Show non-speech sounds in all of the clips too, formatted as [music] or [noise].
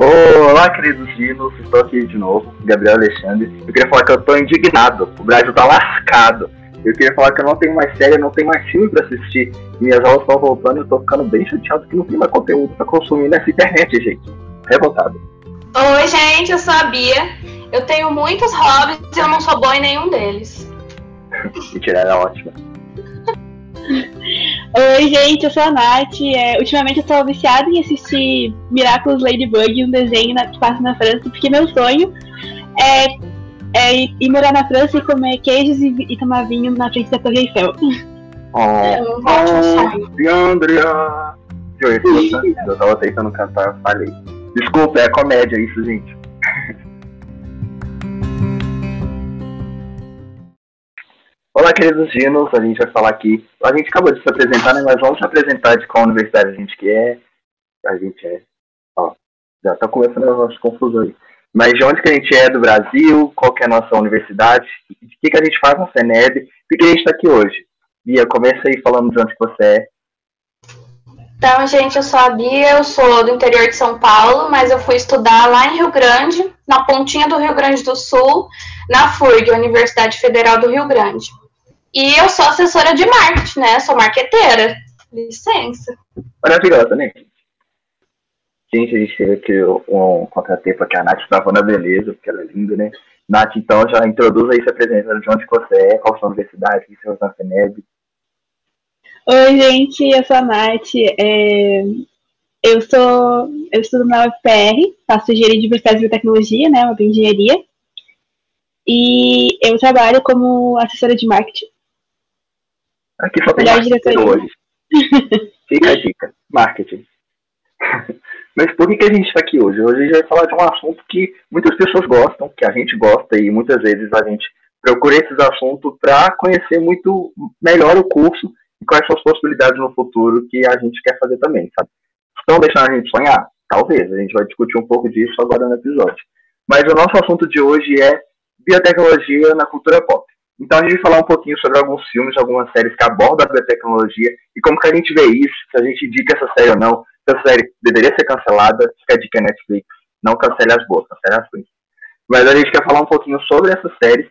Olá, queridos dinos, estou aqui de novo, Gabriel Alexandre. Eu queria falar que eu tô indignado, o Brasil tá lascado. Eu queria falar que eu não tenho mais série, não tenho mais filme pra assistir. Minhas aulas estão voltando e eu tô ficando bem chateado que não tem mais conteúdo pra consumir nessa internet, gente. Revoltado. Oi, gente, eu sou a Bia. Eu tenho muitos hobbies e eu não sou boa em nenhum deles. [laughs] Mentira, era ótima. Oi, gente, eu sou a Nath. É, ultimamente eu tô viciada em assistir Miraculous Ladybug, um desenho na, que passa na França, porque meu sonho é, é ir, morar na França e comer queijos e, e tomar vinho na frente da Torre Eiffel. Oh, [laughs] É um ótimo sonho. Andrea! Eu, eu tava tentando cantar, eu falei. Desculpa, é comédia isso, gente. Olá, queridos dinos, a gente vai falar aqui. A gente acabou de se apresentar, né? Mas vamos se apresentar de qual universidade a gente é. A gente é. Ó, já tá começando as nossas confusões. Mas de onde que a gente é do Brasil, qual que é a nossa universidade, o que, que a gente faz na FENEB, por que a gente tá aqui hoje. Bia, começa aí falando de onde que você é. Então, gente, eu sou a Bia, eu sou do interior de São Paulo, mas eu fui estudar lá em Rio Grande, na pontinha do Rio Grande do Sul, na FURG, Universidade Federal do Rio Grande. E eu sou assessora de marketing, né? Sou marqueteira. Licença. Maravilhosa, né? Gente, a gente teve aqui um contratempo aqui, a Nath estava na beleza, porque ela é linda, né? Nath, então já introduz aí se apresentando de onde que você é, qual sua universidade, o que você faz na FENEB. Oi, gente, eu sou a Nath. É, eu sou. Eu estudo na UFPR, faço engenharia de diversidade e biotecnologia, né? Uma bioengenharia. E eu trabalho como assessora de marketing. Aqui só tem marketing hoje. Fica a dica, marketing. Mas por que, que a gente está aqui hoje? Hoje a gente vai falar de um assunto que muitas pessoas gostam, que a gente gosta e muitas vezes a gente procura esses assuntos para conhecer muito melhor o curso e quais são as possibilidades no futuro que a gente quer fazer também, sabe? Estão deixando a gente sonhar? Talvez, a gente vai discutir um pouco disso agora no episódio. Mas o nosso assunto de hoje é biotecnologia na cultura pop. Então a gente vai falar um pouquinho sobre alguns filmes, algumas séries que abordam a biotecnologia e como que a gente vê isso, se a gente indica essa série ou não, se essa série deveria ser cancelada, fica a dica Netflix, não cancele as boas, cancele as ruins. Mas a gente quer falar um pouquinho sobre essas séries.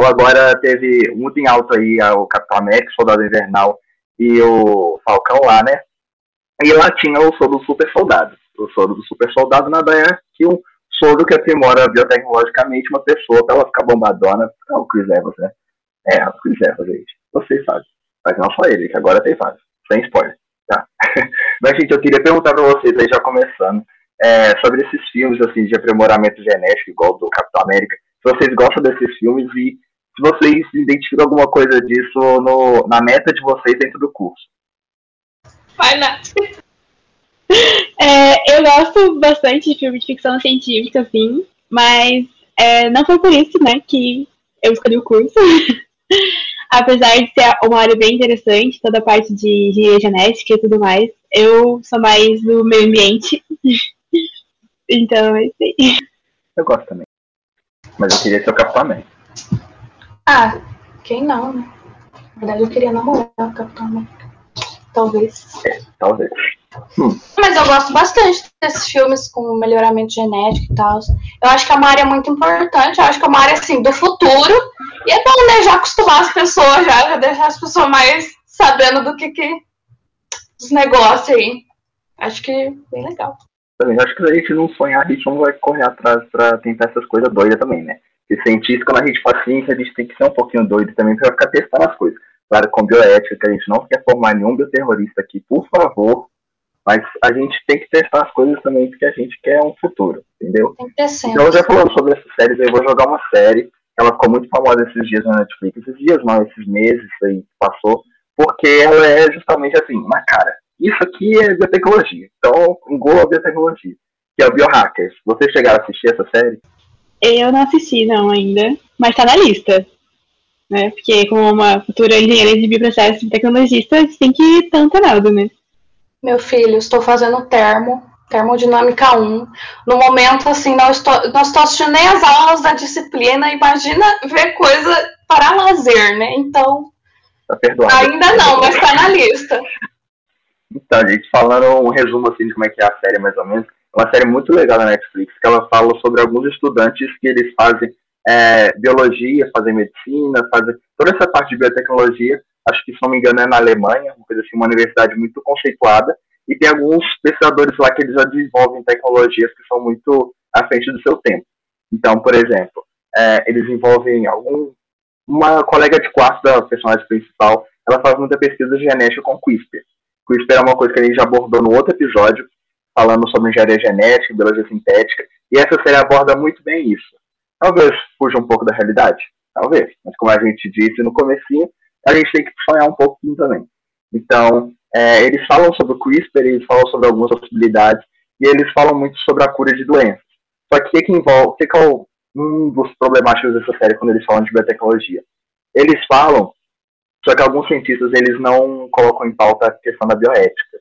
Ou agora teve muito em alto aí o Capitão América, Soldado Invernal e o Falcão lá, né? E lá tinha o soro do super soldado. O soro do super soldado nada é que um soro que aprimora biotecnologicamente uma pessoa pra ela ficar bombadona. É o Chris Evans, né? É, o Chris Evans, gente. Vocês sabem. Mas não só ele, que agora tem vários. Sem spoiler, tá? [laughs] Mas, gente, eu queria perguntar pra vocês aí, já começando, é, sobre esses filmes, assim, de aprimoramento genético, igual do Capitão América. Se vocês gostam desses filmes e se vocês identificam alguma coisa disso no, na meta de vocês dentro do curso. Vai, Nath. [laughs] É, eu gosto bastante de filme de ficção científica, assim, mas é, não foi por isso, né, que eu escolhi o curso. [laughs] [laughs] Apesar de ser uma área bem interessante, toda a parte de engenharia genética e tudo mais, eu sou mais do meio ambiente. [laughs] então, é isso aí. Eu gosto também. Mas eu queria ser o Capitão América. Ah, quem não, né? Na verdade, eu queria namorar o Capitão América. Talvez. É, talvez. Mas eu gosto bastante desses filmes com melhoramento genético e tal. Eu acho que é uma área muito importante. Eu acho que é uma área assim do futuro. E é bom, né? Já acostumar as pessoas, já, já deixar as pessoas mais sabendo do que, que dos negócios aí. Acho que é bem legal. Também acho que se a gente não sonhar, a gente não vai correr atrás pra tentar essas coisas doidas também, né? E cientista, quando a gente faz ciência, a gente tem que ser um pouquinho doido também pra ficar testando as coisas. Claro, com bioética, que a gente não quer formar nenhum bioterrorista aqui, por favor. Mas a gente tem que testar as coisas também, porque a gente quer um futuro, entendeu? Então, já falando sobre essas séries, eu vou jogar uma série. Ela ficou muito famosa esses dias na Netflix. Esses dias não, esses meses aí que passou. Porque ela é justamente assim, na cara. Isso aqui é biotecnologia. Então, engula a biotecnologia. Que é o Biohackers. Vocês chegaram a assistir essa série? Eu não assisti, não, ainda, mas tá na lista. Né? Porque, como uma futura engenheira de bioprocessos e tecnologista, a gente tem que estar antenado, né? Meu filho, estou fazendo termo, termodinâmica 1. No momento, assim, não estou, não estou assistindo nem as aulas da disciplina. Imagina ver coisa para lazer, né? Então, Tá ainda não, mas tá na lista. Então, gente, falando um resumo assim de como é que é a série, mais ou menos. É uma série muito legal na Netflix, que ela fala sobre alguns estudantes que eles fazem é, biologia, fazem medicina, fazem toda essa parte de biotecnologia. Acho que, se não me engano, é na Alemanha, uma coisa assim, uma universidade muito conceituada. E tem alguns pesquisadores lá que eles já desenvolvem tecnologias que são muito à frente do seu tempo. Então, por exemplo, é, eles envolvem algum uma colega de quarto da personagem principal, ela faz muita pesquisa genética com CRISPR. CRISPR é uma coisa que a gente já abordou no outro episódio, falando sobre engenharia genética, biologia sintética, e essa série aborda muito bem isso. Talvez fuja um pouco da realidade, talvez, mas como a gente disse no comecinho, a gente tem que sonhar um pouquinho também. Então, é, eles falam sobre o CRISPR, eles falam sobre algumas possibilidades, e eles falam muito sobre a cura de doenças. Só que o que, envolve, que, é um dos problemáticos dessa série quando eles falam de biotecnologia? Eles falam, só que alguns cientistas eles não colocam em pauta a questão da bioética.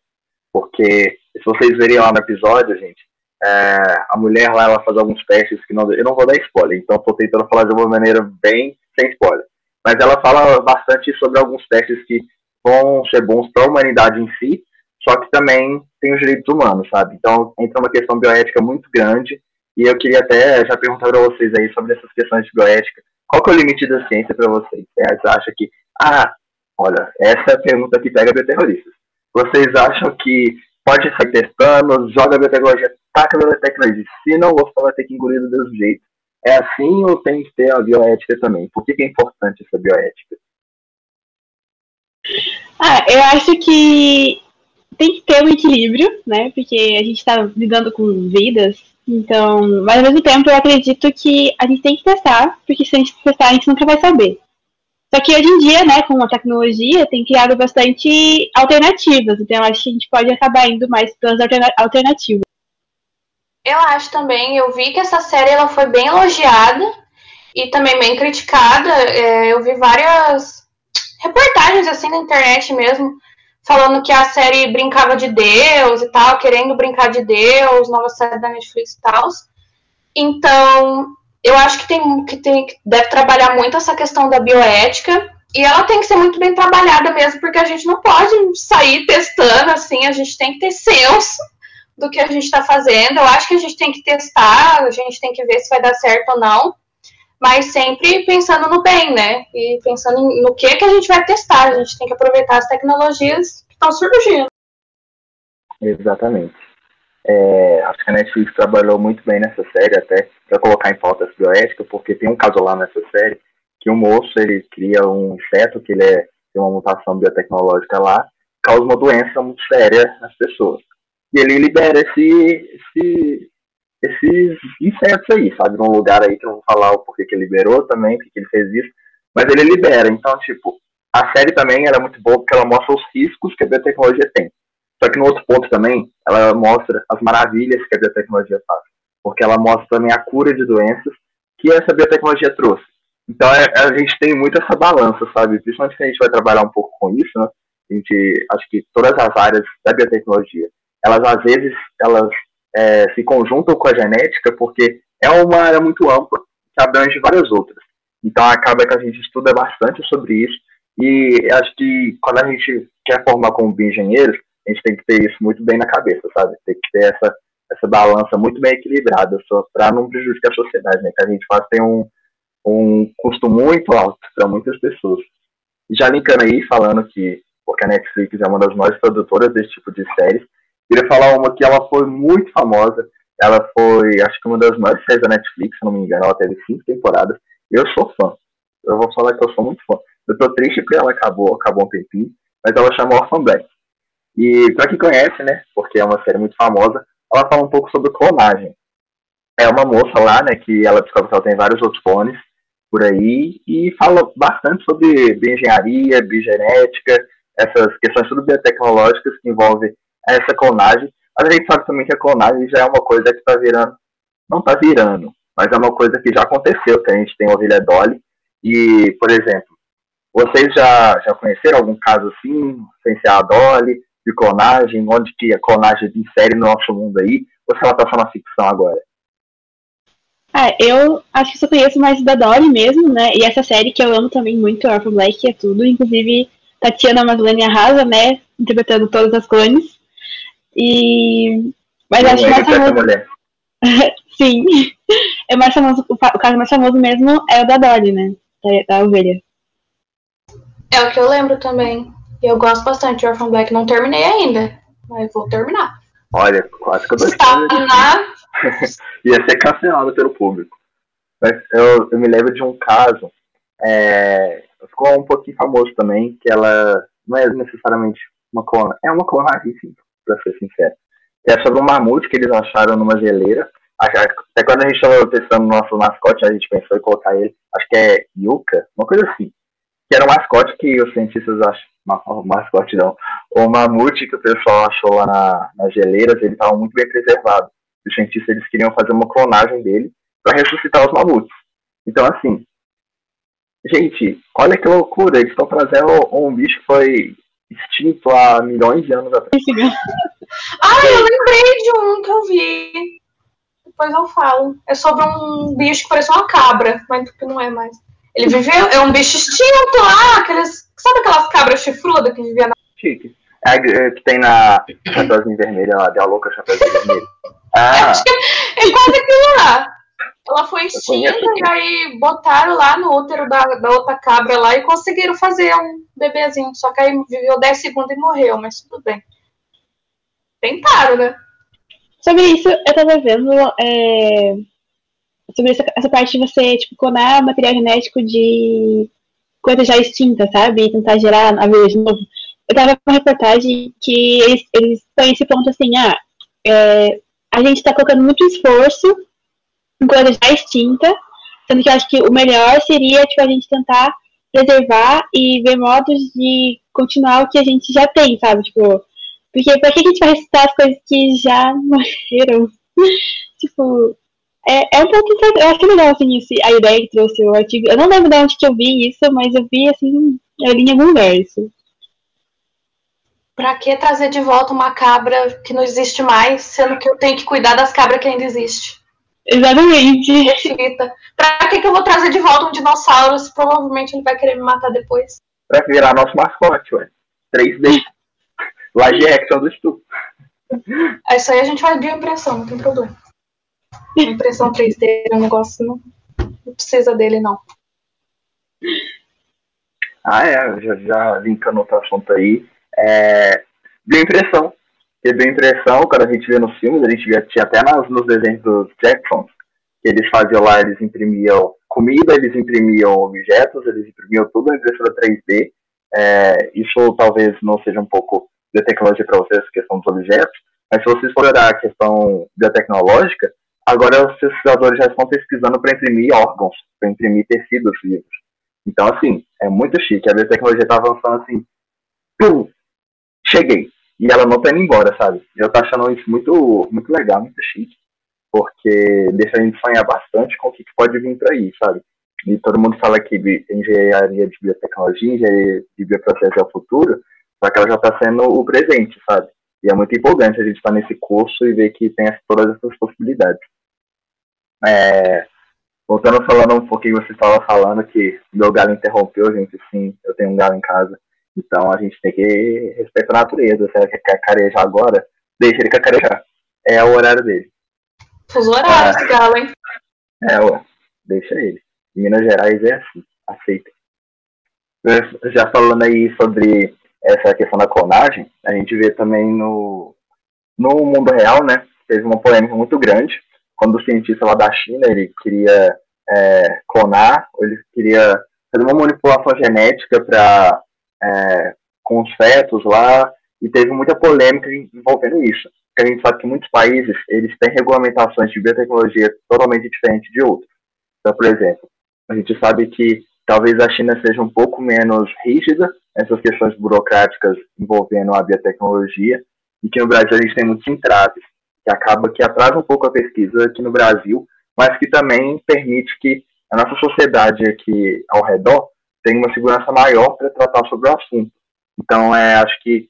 Porque, se vocês verem lá no episódio, gente, é, a mulher lá ela faz alguns testes que não. Eu não vou dar spoiler, então estou tentando falar de uma maneira bem sem spoiler. Mas ela fala bastante sobre alguns testes que vão ser bons para a humanidade em si, só que também tem os direitos humanos, sabe? Então entra uma questão bioética muito grande. E eu queria até já perguntar para vocês aí sobre essas questões de bioética. Qual que é o limite da ciência para vocês? Vocês acham que. Ah, olha, essa é a pergunta que pega bioterroristas. Vocês acham que pode sair testando, joga a biotecnologia, taca a biotecnologia. Se não gostar, vai ter que engolir do mesmo jeito. É assim ou tem que ter a bioética também? Por que, que é importante essa bioética? Ah, eu acho que tem que ter um equilíbrio, né? Porque a gente está lidando com vidas, então, mas ao mesmo tempo eu acredito que a gente tem que testar, porque se a gente testar, a gente nunca vai saber. Só que hoje em dia, né, com a tecnologia, tem criado bastante alternativas. Então, acho que a gente pode acabar indo mais pelas alternativas. Eu acho também. Eu vi que essa série ela foi bem elogiada e também bem criticada. É, eu vi várias reportagens assim na internet mesmo, falando que a série brincava de Deus e tal, querendo brincar de Deus, nova série da Netflix e tal. Então, eu acho que tem que tem deve trabalhar muito essa questão da bioética e ela tem que ser muito bem trabalhada mesmo, porque a gente não pode sair testando assim, a gente tem que ter senso do que a gente está fazendo. Eu acho que a gente tem que testar, a gente tem que ver se vai dar certo ou não, mas sempre pensando no bem, né? E pensando no que que a gente vai testar. A gente tem que aproveitar as tecnologias que estão surgindo. Exatamente. É, acho que a Netflix trabalhou muito bem nessa série, até para colocar em pauta a bioética, porque tem um caso lá nessa série que um moço ele cria um inseto que ele é, tem uma mutação biotecnológica lá, causa uma doença muito séria nas pessoas. E ele libera esse, esse, esses insetos aí, sabe? Num lugar aí que eu vou falar o porquê que ele liberou também, porque ele fez isso, mas ele libera. Então, tipo, a série também era é muito boa porque ela mostra os riscos que a biotecnologia tem. Só que no outro ponto também, ela mostra as maravilhas que a biotecnologia faz. Porque ela mostra também a cura de doenças que essa biotecnologia trouxe. Então é, a gente tem muito essa balança, sabe? Principalmente que a gente vai trabalhar um pouco com isso, né? A gente, acho que todas as áreas da biotecnologia, elas às vezes, elas é, se conjuntam com a genética porque é uma área muito ampla que abrange várias outras. Então acaba que a gente estuda bastante sobre isso e acho que quando a gente quer formar como bioengenheiros, a gente tem que ter isso muito bem na cabeça, sabe? Tem que ter essa, essa balança muito bem equilibrada para não prejudicar a sociedade, né? Que a gente faz tem um, um custo muito alto para muitas pessoas. Já linkando aí, falando que, porque a Netflix é uma das maiores produtoras desse tipo de séries, queria falar uma que ela foi muito famosa, ela foi, acho que uma das maiores séries da Netflix, se não me engano, ela teve cinco temporadas, eu sou fã, eu vou falar que eu sou muito fã. Eu tô triste porque ela acabou, acabou um tempinho, mas ela chama Orphan Black. E para quem conhece, né, porque é uma série muito famosa, ela fala um pouco sobre clonagem. É uma moça lá, né, que ela descobre que ela tem vários outros clones por aí e fala bastante sobre bioengenharia, biogenética, essas questões tudo biotecnológicas que envolvem essa clonagem. Mas a gente sabe também que a clonagem já é uma coisa que está virando, não está virando, mas é uma coisa que já aconteceu, que a gente tem ovelha Dolly e, por exemplo, vocês já, já conheceram algum caso assim, sem ser a Dolly, de clonagem, onde que a clonagem insere no nosso mundo aí, ou se ela tá só na ficção agora? Ah, eu acho que só conheço mais da Dory mesmo, né? E essa série que eu amo também muito, Orphan Black, é tudo. Inclusive, Tatiana Maslany arrasa, né? Interpretando todas as clones. E Mas acho que mais famoso. [laughs] Sim. É mais famoso, o caso mais famoso mesmo é o da Dolly, né? Da, da ovelha. É o que eu lembro também. E eu gosto bastante de Orphan Black. Não terminei ainda, mas vou terminar. Olha, quase que eu tô na... [laughs] Ia ser cancelado pelo público. Mas eu, eu me lembro de um caso, é, ficou um pouquinho famoso também, que ela não é necessariamente uma clona, é uma clonagem, sim, pra ser sincero. Que é sobre um mamute que eles acharam numa geleira. Até quando a gente estava testando o nosso mascote, a gente pensou em colocar ele, acho que é Yuka, uma coisa assim. Que era um mascote que os cientistas acham. Mascote não. O mamute que o pessoal achou lá na, nas geleiras, ele estava muito bem preservado. Os cientistas eles queriam fazer uma clonagem dele para ressuscitar os mamutes. Então, assim, gente, olha que loucura, eles estão trazendo um bicho que foi extinto há milhões de anos atrás. ah, [laughs] eu lembrei de um que eu vi. Depois eu falo. É sobre um bicho que parece uma cabra, mas que não é mais. Ele viveu, é um bicho extinto lá, aqueles. Sabe aquelas cabras chifrudas que vivia na. Chique. É, é, que tem na Chapeuzinho Vermelho, lá, a louca Chapeuzinho Vermelho. [laughs] Ah. É quase aquilo lá. Ela foi extinta e aí botaram lá no útero da, da outra cabra lá e conseguiram fazer um bebezinho. Só que aí viveu 10 segundos e morreu, mas tudo bem. Tentaram, né? Sobre isso, eu tava vendo é, sobre essa, essa, parte de você, tipo, clonar material genético de coisa já extinta, sabe? E tentar gerar a vida de novo. Eu tava com uma reportagem que eles, eles estão esse ponto assim, ah, é, a gente tá colocando muito esforço coisa já extinta, sendo que eu acho que o melhor seria, tipo, a gente tentar preservar e ver modos de continuar o que a gente já tem, sabe? Tipo, porque pra que a gente vai ressuscitar as coisas que já [laughs] morreram? tipo, é, é um pouco. Eu acho que é legal, assim, esse, a ideia que trouxe o artigo. Eu não lembro de onde que eu vi isso, mas eu vi, assim, eu li em algum lugar isso. Pra que trazer de volta uma cabra que não existe mais, sendo que eu tenho que cuidar das cabras que ainda existem? Exatamente. Reflita. Pra que, que eu vou trazer de volta um dinossauro se provavelmente ele vai querer me matar depois? Pra virar nosso mascote, ué. 3D. Live action do estupro. É isso aí a gente faz impressão, não tem problema. Impressão 3D é um negócio não, não precisa dele, não. Ah, é, já, já linkando outro assunto aí. É, bioimpressão. Porque bioimpressão, quando a gente vê nos filmes, a gente via, até nas, nos desenhos dos Jacksons, que eles faziam lá, eles imprimiam comida, eles imprimiam objetos, eles imprimiam tudo na impressora 3D. É, isso talvez não seja um pouco de tecnologia para vocês, questão dos objetos, mas se vocês forem olhar a questão biotecnológica, agora os pesquisadores já estão pesquisando para imprimir órgãos, para imprimir tecidos vivos. Então, assim, é muito chique. A biotecnologia está avançando assim, pum, cheguei. E ela não tá indo embora, sabe? Eu tô achando isso muito, muito legal, muito chique. Porque deixa a gente sonhar bastante com o que, pode vir por aí, sabe? E todo mundo fala que engenharia de biotecnologia, engenharia de bioprocesso é o futuro, só que ela já está sendo o presente, sabe? E é muito empolgante a gente estar tá nesse curso e ver que tem todas essas possibilidades. É, voltando falando um pouquinho, você estava falando que meu galo interrompeu, gente, sim, eu tenho um galo em casa. Então a gente tem que respeitar a natureza. Se ela quer cacarejar agora, deixa ele cacarejar. É o horário dele. Fuso horário esse galo, hein? É, ué. Deixa ele. Minas Gerais é assim, aceita. Já falando aí sobre essa questão da clonagem, a gente vê também no, no mundo real, né? Teve uma polêmica muito grande quando o cientista lá da China ele queria é, clonar, ele queria fazer uma manipulação genética para é, com os fetos lá, e teve muita polêmica envolvendo isso. Porque a gente sabe que muitos países eles têm regulamentações de biotecnologia totalmente diferentes de outros. Então, por exemplo, a gente sabe que talvez a China seja um pouco menos rígida nessas questões burocráticas envolvendo a biotecnologia, e que no Brasil a gente tem muitos entraves, que acaba que atrasa um pouco a pesquisa aqui no Brasil, mas que também permite que a nossa sociedade aqui ao redor tem uma segurança maior para tratar sobre o assunto. Então, é, acho que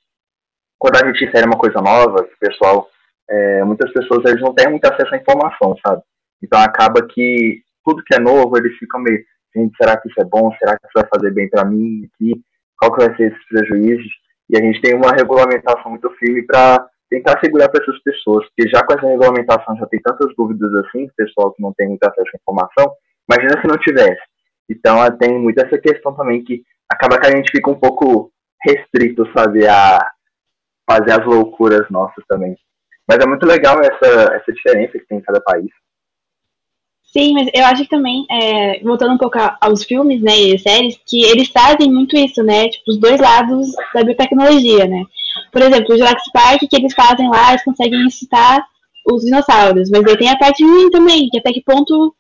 quando a gente insere uma coisa nova, o pessoal, é, muitas pessoas eles não têm muito acesso à informação, sabe? Então acaba que tudo que é novo, eles ficam meio, gente, será que isso é bom? Será que isso vai fazer bem para mim aqui? Qual que vai ser esses prejuízos? E a gente tem uma regulamentação muito firme para tentar segurar para essas pessoas, porque já com essa regulamentação já tem tantas dúvidas assim, pessoal que não tem muito acesso à informação, imagina se não tivesse. Então tem muito essa questão também que acaba que a gente fica um pouco restrito, sabe, a fazer as loucuras nossas também. Mas é muito legal essa, essa diferença que tem em cada país. Sim, mas eu acho que também, é, voltando um pouco aos filmes, né, e séries, que eles trazem muito isso, né, tipo, os dois lados da biotecnologia, né. Por exemplo, o Jurassic Park, que eles fazem lá, eles conseguem ressuscitar os dinossauros, mas aí tem a parte ruim também, que até que ponto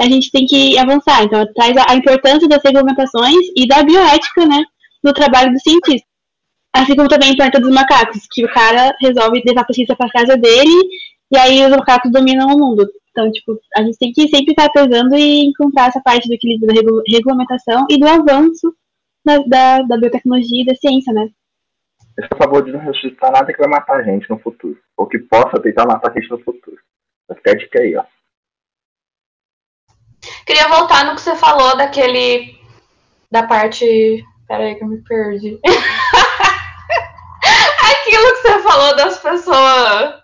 a gente tem que avançar. Então, traz a, importância das regulamentações e da bioética, né, no trabalho do cientista. Assim como também a Planta dos Macacos, que o cara resolve levar a pesquisa para casa dele e aí os macacos dominam o mundo. Então, tipo, a gente tem que sempre estar pesando e encontrar essa parte do equilíbrio da regu regulamentação e do avanço da, da, biotecnologia e da ciência, né? Eu sou a favor de não ressuscitar nada que vai matar a gente no futuro. Ou que possa tentar matar a gente no futuro. Fica dica aí, ó. Queria voltar no que você falou daquele. Da parte. Peraí que eu me perdi. [laughs] Aquilo que você falou das pessoas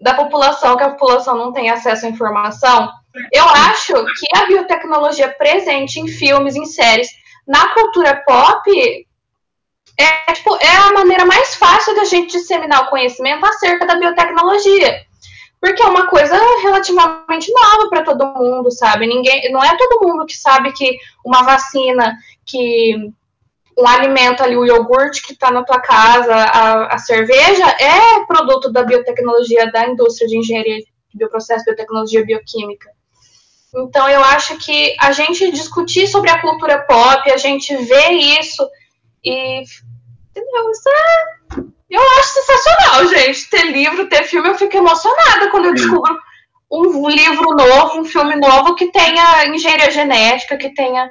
da população, que a população não tem acesso à informação, eu acho que a biotecnologia presente em filmes, em séries, na cultura pop, é, tipo, é a maneira mais fácil da gente disseminar o conhecimento acerca da biotecnologia. Porque é uma coisa relativamente nova para todo mundo, sabe? Ninguém, não é todo mundo que sabe que uma vacina que um alimento ali, o iogurte que está na tua casa, a, a, cerveja, é produto da biotecnologia, da indústria de engenharia de bioprocesso, biotecnologia bioquímica. Então, eu acho que a gente discutir sobre a cultura pop, a gente ver isso e. Entendeu? Isso é. Eu acho sensacional, gente. Ter livro, ter filme, eu fico emocionada quando eu descubro um livro novo, um filme novo que tenha engenharia genética, que tenha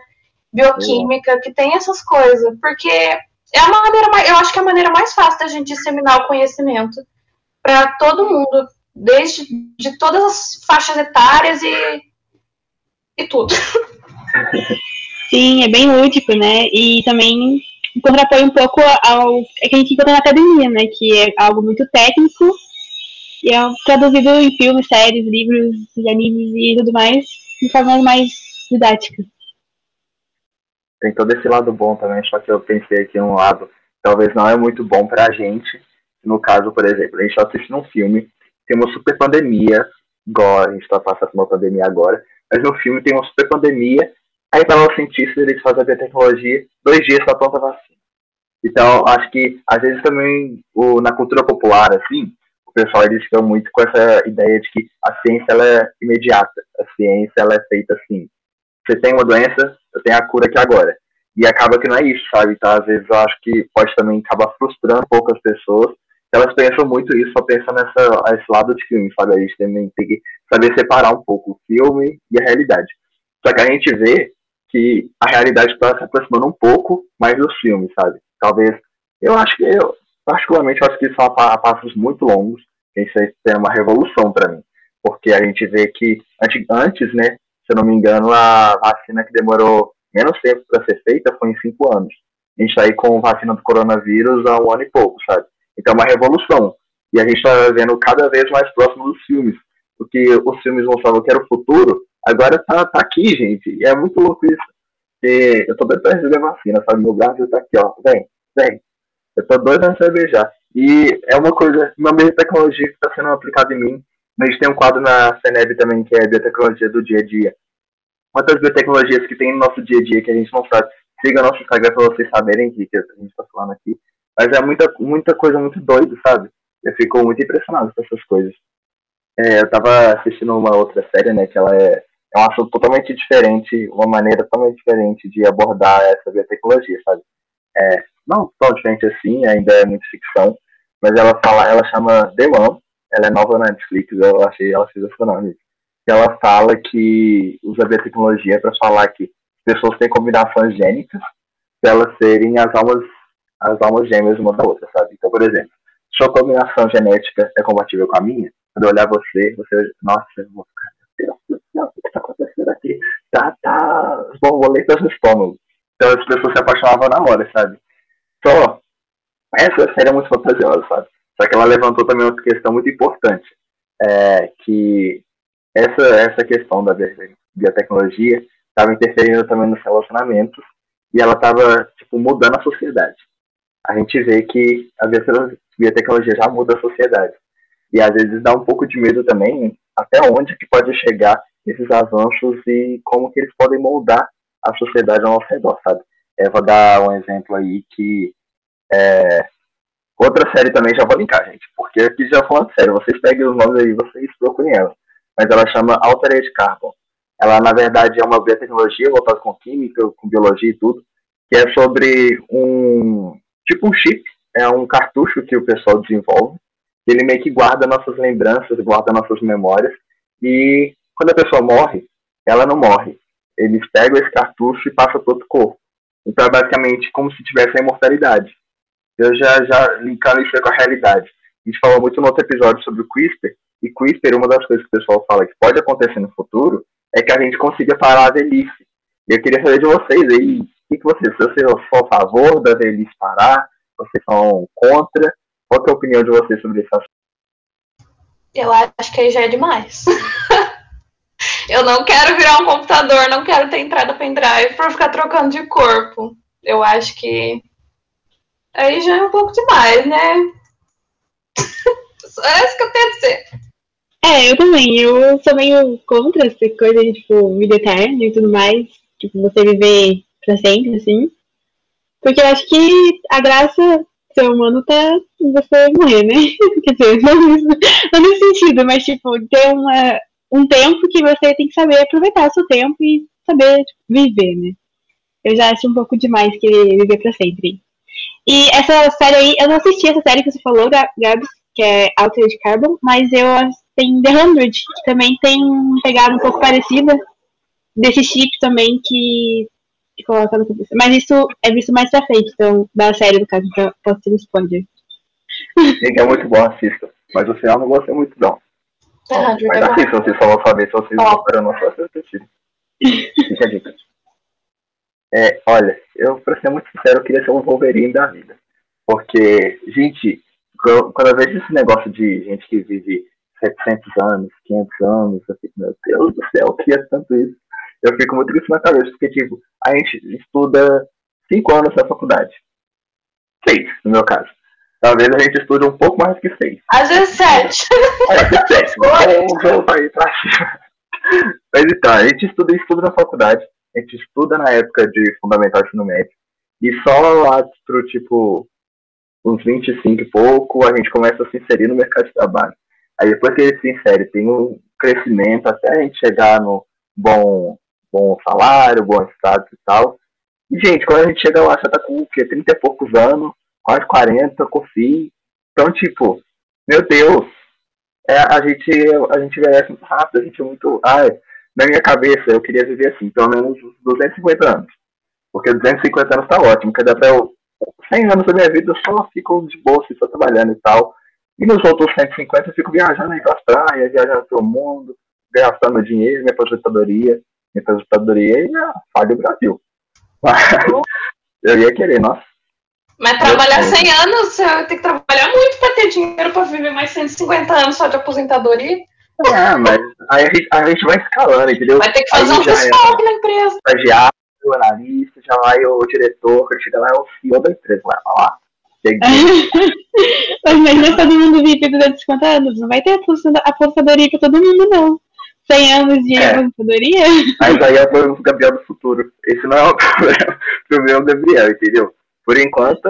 bioquímica, que tem essas coisas, porque é a maneira mais, eu acho que é a maneira mais fácil da gente disseminar o conhecimento para todo mundo, desde de todas as faixas etárias e, e tudo. Sim, é bem lúdico, né? E também contrapõe um pouco ao é que a gente encontra na academia, né? Que é algo muito técnico e é traduzido em filmes, séries, livros animes e tudo mais de forma mais didática tem todo esse lado bom também, só que eu pensei aqui um lado talvez não é muito bom pra gente. No caso, por exemplo, a gente está assistindo um filme, tem uma super pandemia, igual a gente está passando uma pandemia agora, mas no filme tem uma super pandemia, aí para os cientistas eles fazem a biotecnologia, dois dias só pronta vacina. Então, acho que às vezes também o, na cultura popular, assim, o pessoal eles ficam muito com essa ideia de que a ciência ela é imediata, a ciência ela é feita assim, você tem uma doença, eu tenho a cura aqui agora. E acaba que não é isso, sabe? Tá? Às vezes eu acho que pode também acabar frustrando um pouco as pessoas. Elas pensam muito isso, só pensam nessa, esse lado de filme, sabe? A gente também tem que saber separar um pouco o filme e a realidade. Só que a gente vê que a realidade está se aproximando um pouco mais dos filmes, sabe? Talvez, eu acho que, eu, particularmente, acho que são a passos muito longos. Isso aí é uma revolução para mim. Porque a gente vê que antes, né, se eu não me engano, a vacina que demorou menos tempo para ser feita foi em cinco anos. A gente está aí com vacina do coronavírus há um ano e pouco, sabe? Então é uma revolução. E a gente está vendo cada vez mais próximo dos filmes. Porque os filmes mostravam que era o futuro, agora tá, tá aqui, gente. E é muito louco isso. E eu tô doido pra receber vacina, sabe? Meu Brasil tá aqui, ó. Vem, vem. Eu tô doido pra receber já. E é uma coisa, uma mesma tecnologia que está sendo aplicada em mim a gente tem um quadro na CENEB também, que é biotecnologia do dia a dia. Quantas biotecnologias que tem no nosso dia a dia que a gente não sabe. Siga nosso Instagram para vocês saberem que, que a gente está falando aqui. Mas é muita, muita coisa muito doida, sabe? Eu fico muito impressionado com essas coisas. É, eu estava assistindo uma outra série, né, que ela é, é assunto totalmente diferente, uma maneira totalmente diferente de abordar essa biotecnologia, sabe? É, não tão diferente assim, ainda é muito ficção, mas ela fala, ela chama The One, ela é nova na Netflix, eu achei ela sensacional. Ela fala que usa a biotecnologia para falar que pessoas têm combinações gênicas para elas serem as almas, as almas gêmeas uma da outra, sabe? Então, por exemplo, sua combinação genética é compatível com a minha, quando eu olhar você, você, nossa, eu vou ficar, o que está acontecendo aqui? Tá, tá, as borboletas no estômago. Então as pessoas se apaixonavam na hora, sabe? Só, essa série é muito fantasiosa, sabe? Só que ela levantou também outra questão muito importante, é, que essa, essa questão da biotecnologia estava interferindo também nos relacionamentos e ela estava tipo, mudando a sociedade. A gente vê que a biotecnologia já muda a sociedade. E às vezes dá um pouco de medo também até onde que pode chegar esses avanços e como que eles podem moldar a sociedade ao nosso redor, sabe? Eu vou dar um exemplo aí que é, outra série também já vou linkar, gente, porque aqui já falando sério, vocês peguem os nomes aí, vocês procurem ela. Mas ela chama Altered Carbon. Ela, na verdade, é uma biotecnologia voltada com química, com biologia e tudo, que é sobre um tipo um chip, é um cartucho que o pessoal desenvolve, ele meio que guarda nossas lembranças, guarda nossas memórias, e quando a pessoa morre, ela não morre. Eles pegam esse cartucho e passam para outro corpo. Então é basicamente como se tivesse a imortalidade. Eu já, já linkando isso com a realidade. A gente falou muito no outro episódio sobre o CRISPR, e CRISPR, uma das coisas que o pessoal fala que pode acontecer no futuro, é que a gente consiga parar a velhice. E eu queria saber de vocês aí, o que, que vocês, se vocês são a favor da velhice parar, vocês são contra, qual é a opinião de vocês sobre isso? Eu acho que aí já é demais. [laughs] eu não quero virar um computador, não quero ter entrada pendrive para ficar trocando de corpo. Eu acho que aí já é um pouco demais, né? [laughs] É isso que eu tenho a dizer. É, eu também. Eu sou meio contra essa coisa de, tipo, vida eterna e tudo mais. Tipo, você viver pra sempre, assim. Porque eu acho que a graça ser humano tá você morrer, né? [laughs] Quer dizer, não, não nesse sentido, mas, tipo, ter uma, um tempo que você tem que saber aproveitar o seu tempo e saber tipo, viver, né? Eu já acho um pouco demais querer viver pra sempre. E essa série aí, eu não assisti essa série que você falou, Gabs, que é Altered Carbon, mas eu tenho The Hundred, que também tem uma pegada um pouco parecida desse chip também que, que coloca na cabeça. Mas isso é visto mais pra frente, então, da série, do caso, então pode ser um spoiler. [laughs] É muito bom, assista. Mas o final não gostei muito, não. Hundred Mas bom. assistam, vocês só vão saber se vocês gostaram ou não, só vocês assistirem. Fica a dica. É, olha, eu, pra ser muito sincero, eu queria ser um Wolverine da vida. Porque, gente, quando quando eu vejo esse negócio de gente que vive 700 anos, 500 anos, eu fico, meu Deus do céu, eu queria tanto isso. Eu fico muito com isso na cabeça, porque, tipo, a gente estuda 5 anos na faculdade. 6, no meu caso. Talvez a gente estude um pouco mais que 6. Às vezes sete. É, sete. [laughs] Vamos voltar aí pra cima. Mas então, a gente estuda estuda na faculdade, a gente estuda na época de fundamental ensino médio, e só lá pro tipo uns 25 e pouco, a gente começa a se inserir no mercado de trabalho. Aí depois que ele se insere, tem um crescimento até a gente chegar no bom, bom salário, bom status e tal. E, gente, quando a gente chega lá, você tá com o quê? 30 e poucos anos, quase 40, com filho. Então, tipo, meu Deus, é, a gente a gente envelhece muito rápido, a gente é muito. Ai, na minha cabeça, eu queria viver assim, pelo menos uns 250 anos. Porque 250 anos tá ótimo, porque dá pra eu. 100 anos da minha vida eu só fico de assim, só trabalhando e tal. E nos outros 150 eu fico viajando aí pelas praias, viajando pelo mundo, gastando dinheiro, minha aposentadoria, minha aposentadoria e a falha do Brasil. Mas [laughs] eu ia querer, nossa. Mas trabalhar 100 anos, você vai ter que trabalhar muito pra ter dinheiro pra viver mais 150 anos só de aposentadoria. Ah, mas aí a gente, a gente vai escalando, entendeu? Vai ter que fazer Aí um já é desfalque na empresa. estagiário, analista, já vai o diretor, quando chega lá é o CEO da empresa, vai falar. Cheguei. [laughs] Mas imagina todo mundo vive durante 50 anos. Não vai ter aposenta- aposentadoria pra todo mundo, não. 100 anos de É. aposentadoria? Mas aí eu tô o Gabriel do futuro. Esse não é o [laughs] problema pro meu Gabriel, entendeu? Por enquanto,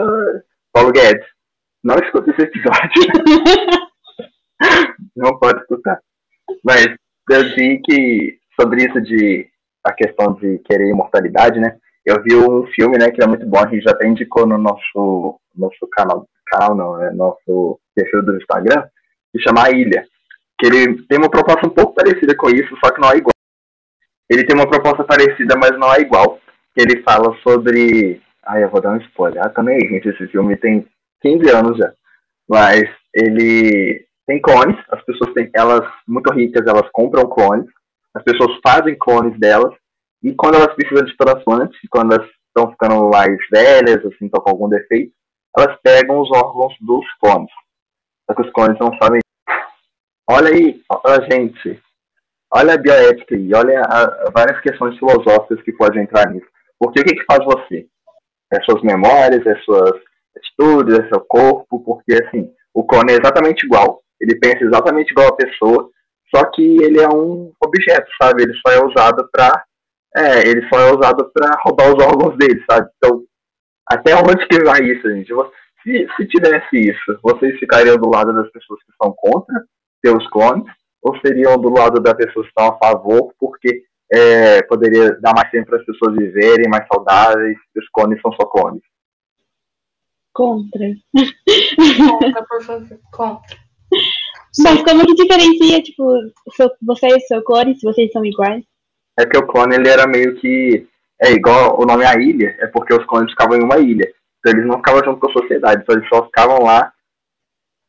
Paulo Guedes, não escuta esse episódio. [laughs] não pode escutar. Mas eu vi que sobre isso de a questão de querer imortalidade, né? Eu vi um filme, né, que é muito bom, a gente já até indicou no nosso, nosso canal, canal não, é nosso perfil do Instagram, que chama A Ilha. Que ele tem uma proposta um pouco parecida com isso, só que não é igual. Ele tem uma proposta parecida, mas não é igual. Ele fala sobre. Ai, eu vou dar um spoiler. Ah, também, gente, esse filme tem 15 anos já. Mas ele tem clones, as pessoas têm, elas, muito ricas, elas compram clones, as pessoas fazem clones delas, e quando elas precisam de transplante, quando elas estão ficando mais velhas, assim, estão com algum defeito, elas pegam os órgãos dos clones. Só que os clones não sabem. Olha aí, olha, gente. Olha a bioética aí, olha a, várias questões filosóficas que podem entrar nisso. Porque o que, que faz você? É suas memórias, é suas atitudes, é seu corpo, porque assim, o clone é exatamente igual. Ele pensa exatamente igual a pessoa, só que ele é um objeto, sabe? Ele só é usado para é, ele só é usado para roubar os órgãos dele, sabe? Então, até onde que vai isso, gente? Se, se tivesse isso, vocês ficariam do lado das pessoas que são contra seus clones, ou seriam do lado das pessoas que estão a favor, porque é, poderia dar mais tempo para as pessoas viverem mais saudáveis, os clones são só clones? Contra. Contra, por favor. Contra. [laughs] Mas como que diferencia, tipo, você e seu clone, se vocês são iguais? É que o clone, ele era meio que... É igual o nome A Ilha, é porque os clones ficavam em uma ilha. Então eles não ficavam junto com a sociedade, então eles só ficavam lá,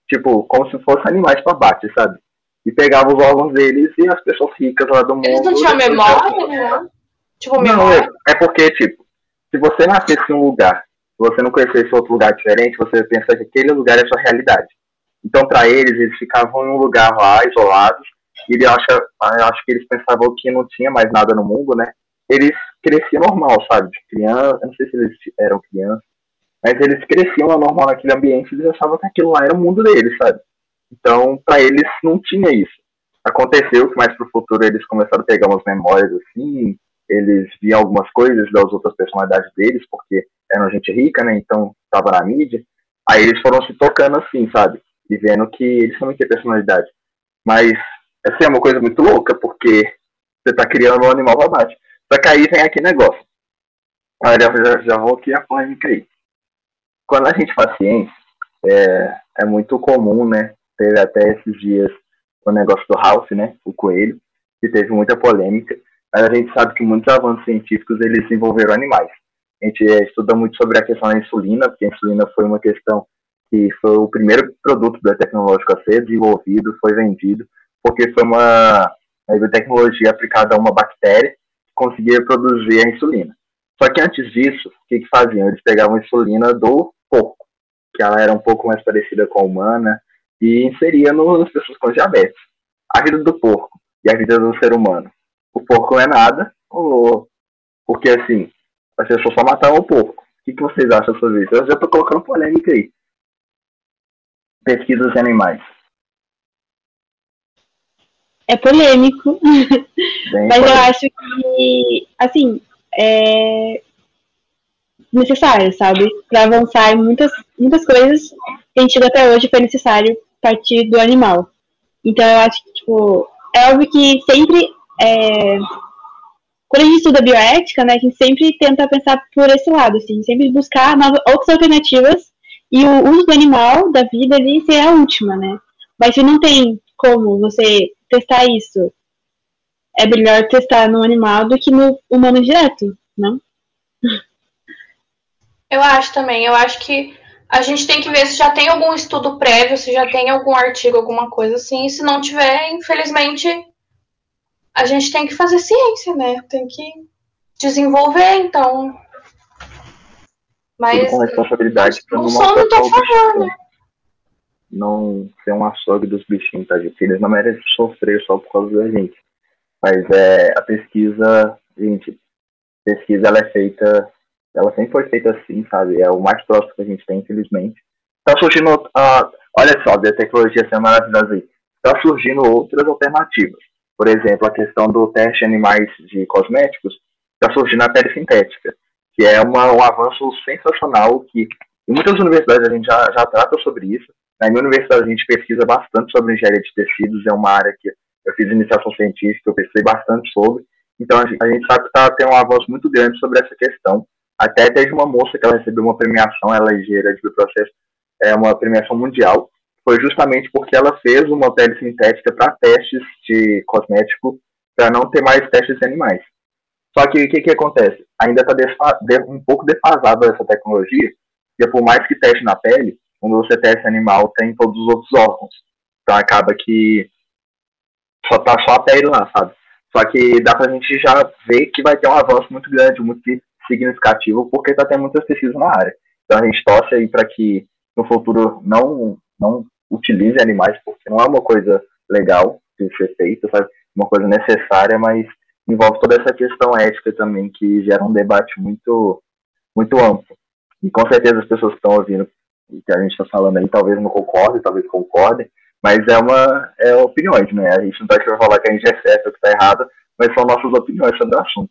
tipo, como se fossem animais para bate, sabe? E pegavam os órgãos deles e as pessoas ricas lá do mundo... Eles não tinham memória, né? Tipo, memória? Não, é, é porque, tipo, se você nascesse em um lugar, se você não conhecesse outro lugar diferente, você pensa que aquele lugar é a sua realidade. Então, para eles, eles ficavam em um lugar lá, isolados, e ele acha, eu acho que eles pensavam que não tinha mais nada no mundo, né? Eles cresciam normal, sabe? De criança, eu não sei se eles eram crianças, mas eles cresciam normal naquele ambiente eles achavam que aquilo lá era o mundo deles, sabe? Então, para eles não tinha isso. Aconteceu que mais pro futuro eles começaram a pegar umas memórias assim, eles viam algumas coisas das outras personalidades deles, porque eram gente rica, né? Então, tava na mídia. Aí eles foram se tocando assim, sabe? e vendo que eles também têm personalidade. Mas, assim, é uma coisa muito louca, porque você está criando um animal babate. Que aí vem aquele negócio. Olha, já, já vou aqui a polêmica aí. Quando a gente faz ciência, é, é muito comum, né? Teve até esses dias o negócio do House, né? O coelho, que teve muita polêmica. Mas a gente sabe que muitos avanços científicos eles desenvolveram animais. A gente é, estuda muito sobre a questão da insulina, porque a insulina foi uma questão que foi o primeiro produto biotecnológico a ser desenvolvido, foi vendido, porque foi uma, biotecnologia aplicada a uma bactéria que conseguia produzir a insulina. Só que antes disso, o que, que faziam? Eles pegavam a insulina do porco, que ela era um pouco mais parecida com a humana, e inseria nas pessoas com diabetes. A vida do porco e a vida do ser humano. O porco não é nada, porque assim, as pessoas só matavam o porco. O que, que vocês acham sobre isso? Eu já estou colocando polêmica aí pesquisas em animais? É polêmico, Bem [laughs] mas polêmico. eu acho que, assim, é necessário, sabe? Para avançar em muitas, muitas coisas que a gente até hoje foi necessário partir do animal. Então eu acho que, tipo, é óbvio que sempre, é... quando a gente estuda bioética, né, a gente sempre tenta pensar por esse lado, assim, sempre buscar novas, outras alternativas e o uso do animal, da vida ali, ser a última, né? Mas se não tem como você testar isso, é melhor testar no animal do que no humano direto, não? Eu acho também. Eu acho que a gente tem que ver se já tem algum estudo prévio, se já tem algum artigo, alguma coisa assim. E se não tiver, infelizmente, a gente tem que fazer ciência, né? Tem que desenvolver, então mas com responsabilidade para não matar o favor, né? Não ser um açougue dos bichinhos, tá, gente? Eles não merecem sofrer só por causa da gente. Mas é, a pesquisa, gente, a pesquisa ela é feita, ela sempre foi feita assim, sabe? É o mais próximo que a gente tem, infelizmente. Tá surgindo, uh, olha só, a tecnologia sendo maravilhosa aí. Tá surgindo outras alternativas. Por exemplo, a questão do teste de animais de cosméticos, tá surgindo a pele sintética que é uma, um avanço sensacional que em muitas universidades a gente já, já trata sobre isso. Na minha universidade a gente pesquisa bastante sobre engenharia de tecidos, é uma área que eu fiz iniciação científica, eu pesquisei bastante sobre. Então a gente, a gente sabe que está tendo um avanço muito grande sobre essa questão. Até teve uma moça que ela recebeu uma premiação, ela é engenheira de processo, é uma premiação mundial. Foi justamente porque ela fez uma pele sintética para testes de cosmético, para não ter mais testes em animais. Só que o que, que acontece? Ainda está um pouco defasada essa tecnologia, porque por mais que teste na pele, quando você testa animal, tem todos os outros órgãos. Então acaba que só tá só a pele lá, sabe? Só que dá pra gente já ver que vai ter um avanço muito grande, muito significativo, porque tá tendo muitas pesquisas na área. Então a gente torce aí para que no futuro não, não utilize animais, porque não é uma coisa legal de ser feita, sabe? Uma coisa necessária, mas envolve toda essa questão ética também, que gera um debate muito, muito amplo. E com certeza as pessoas que estão ouvindo o que a gente está falando aí talvez não concordem, talvez concordem, mas é uma é opiniões, né? A gente não está aqui para falar que a gente é certo ou que está errado, mas são nossas opiniões sobre o assunto.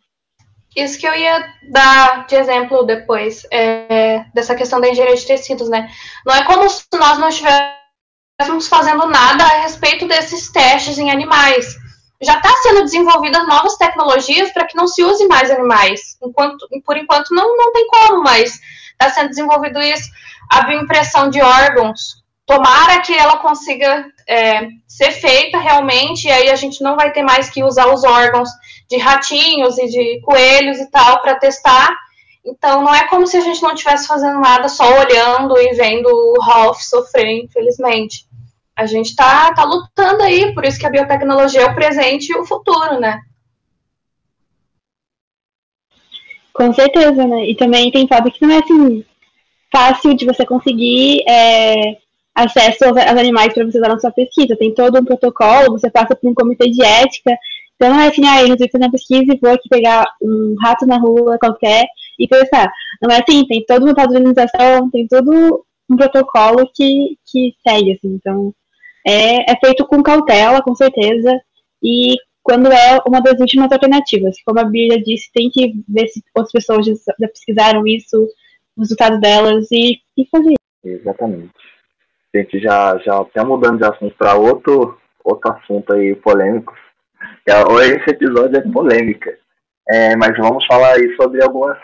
Isso que eu ia dar de exemplo depois, é, dessa questão da engenharia de tecidos, né? Não é como se nós não estivéssemos fazendo nada a respeito desses testes em animais. Já está sendo desenvolvidas novas tecnologias para que não se use mais animais. Enquanto, por enquanto não, não tem como, mas está sendo desenvolvido isso. A bioimpressão de órgãos. Tomara que ela consiga é, ser feita realmente, e aí a gente não vai ter mais que usar os órgãos de ratinhos e de coelhos e tal para testar. Então não é como se a gente não estivesse fazendo nada, só olhando e vendo o Ralph sofrer, infelizmente. A gente está tá lutando aí, por isso que a biotecnologia é o presente e o futuro, né? Com certeza, né? E também tem fato que não é assim fácil de você conseguir é, acesso aos animais para você usar na sua pesquisa. Tem todo um protocolo, você passa por um comitê de ética, então não é assim, ah, eu fazer uma pesquisa e vou aqui pegar um rato na rua qualquer e pensar. Não é assim, tem toda uma padronização, tem todo um protocolo que, que segue, assim. Então, é, é feito com cautela, com certeza, e quando é uma das últimas alternativas. Como a Bíblia disse, tem que ver se outras pessoas já pesquisaram isso, o resultado delas e, e fazer Exatamente. A gente já, já até mudando de assunto para outro, outro assunto aí polêmico, Hoje esse episódio é polêmica. É, mas vamos falar aí sobre algumas,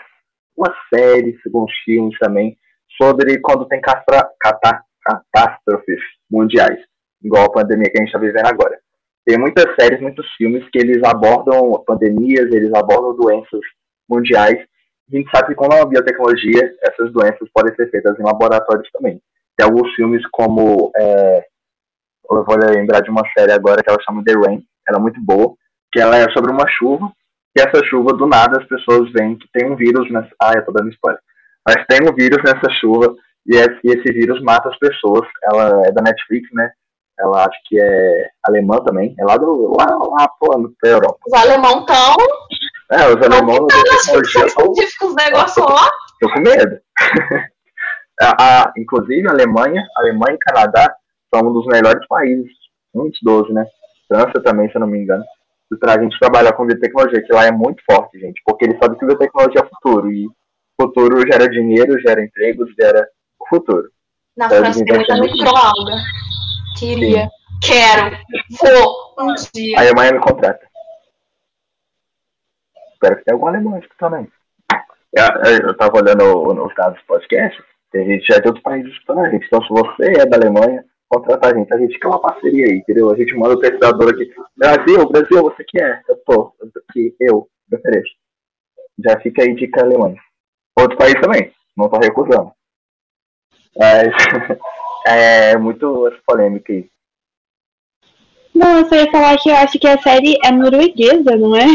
algumas séries, alguns filmes também, sobre quando tem castra, catástrofes mundiais, igual a pandemia que a gente está vivendo agora. Tem muitas séries, muitos filmes que eles abordam pandemias, eles abordam doenças mundiais. A gente sabe que com a biotecnologia, essas doenças podem ser feitas em laboratórios também. Tem alguns filmes como. É, eu vou lembrar de uma série agora que ela chama The Rain, ela é muito boa, que ela é sobre uma chuva, e essa chuva, do nada, as pessoas veem que tem um vírus nessa... Ah, eu tô dando spoiler. Mas tem um vírus nessa chuva, e esse vírus mata as pessoas. Ela é da Netflix, né? Ela acho que é alemã também. É lá do. lá, lá pô, na Europa. Os alemão estão. É, os científicos negócio lá. Tô com medo. [laughs] a, a, inclusive, a Alemanha, Alemanha e Canadá são um dos melhores países, um dos 12, né? França também, se eu não me engano, para a gente trabalhar com biotecnologia, que lá é muito forte, gente, porque eles sabem que biotecnologia é futuro, e futuro gera dinheiro, gera empregos, gera o futuro. Na então, França tem muita microalga. Queria, Sim. quero, vou, um dia. A Alemanha me contrata. Espero que tenha algum alemão também. Eu, eu tava olhando os dados do podcast, tem gente já de outros países escutando a gente. Então, se você é da Alemanha, contratar a gente. A gente quer uma parceria aí, entendeu? A gente manda o pesquisador aqui. Brasil, Brasil, você quer? Eu tô. Aqui, eu, ofereço. Já fica aí dica alemã. Outro país também, não tô recusando. Mas [laughs] é muito polêmica aí. Não, eu só ia falar que eu acho que a série é norueguesa, não é?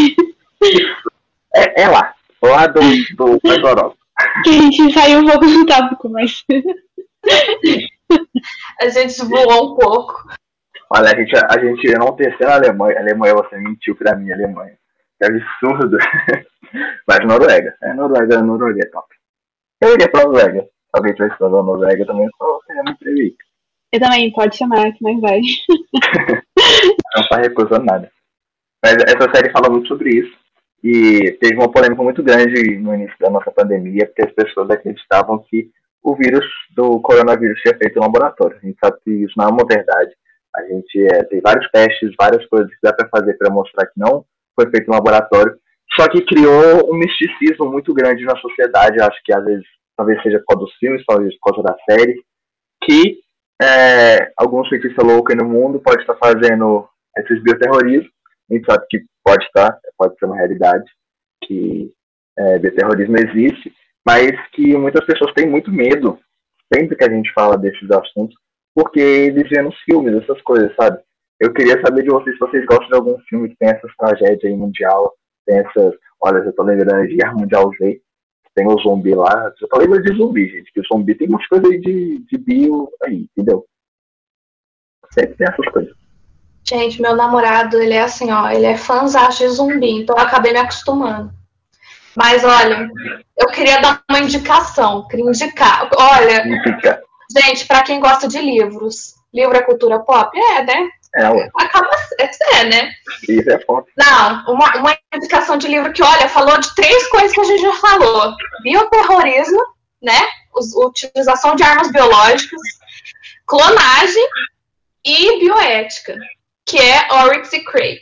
É, é lá, lá do, do, da [laughs] Europa. Que a gente saiu um pouco do tópico, mas. [laughs] [laughs] a gente voou um pouco. Olha, a gente, a gente enalteceu a Alemanha. A Alemanha, você mentiu pra mim, Alemanha. Que absurdo. [laughs] Mas Noruega. É, Noruega, Noruega é top. Eu iria pra Noruega. Se alguém tivesse falando Noruega também, eu seria muito feliz. Eu também, pode chamar, que mais vai. [laughs] não tá recusando nada. Mas essa série fala muito sobre isso. E teve uma polêmica muito grande no início da nossa pandemia, porque as pessoas acreditavam que o vírus do coronavírus tinha feito em laboratório. A gente sabe que isso não é uma verdade. A gente é, tem vários testes, várias coisas que dá para fazer para mostrar que não foi feito em laboratório. Só que criou um misticismo muito grande na sociedade. Acho que às vezes, talvez seja por causa dos filmes, talvez por causa da série, que é, algum cientista louco aí no mundo pode estar fazendo esses bioterrorismos. A gente sabe que pode estar, pode ser uma realidade, que é, bioterrorismo existe mas que muitas pessoas têm muito medo sempre que a gente fala desses assuntos, porque eles vêem nos filmes, essas coisas, sabe? Eu queria saber de vocês se vocês gostam de algum filme que tem essas tragédias aí mundial, tem essas. Olha, eu tô lembrando de Guerra Mundial Z, tem o zumbi lá. Eu tô lembrando de zumbi, gente, que o zumbi tem umas coisas aí de, de bio aí, entendeu? Sempre tem essas coisas. Gente, meu namorado, ele é assim, ó, ele é fãzão de zumbi, então eu acabei me acostumando. Mas olha, eu queria dar uma indicação, queria indicar. Olha, Indica. gente, pra quem gosta de livros, livro é cultura pop? É, né? É, ué. Acaba é, né? Isso é foto. Não, uma, uma indicação de livro que, olha, falou de três coisas que a gente já falou: bioterrorismo, né? Us- utilização de armas biológicas, clonagem e bioética, que é Oryx e Craig.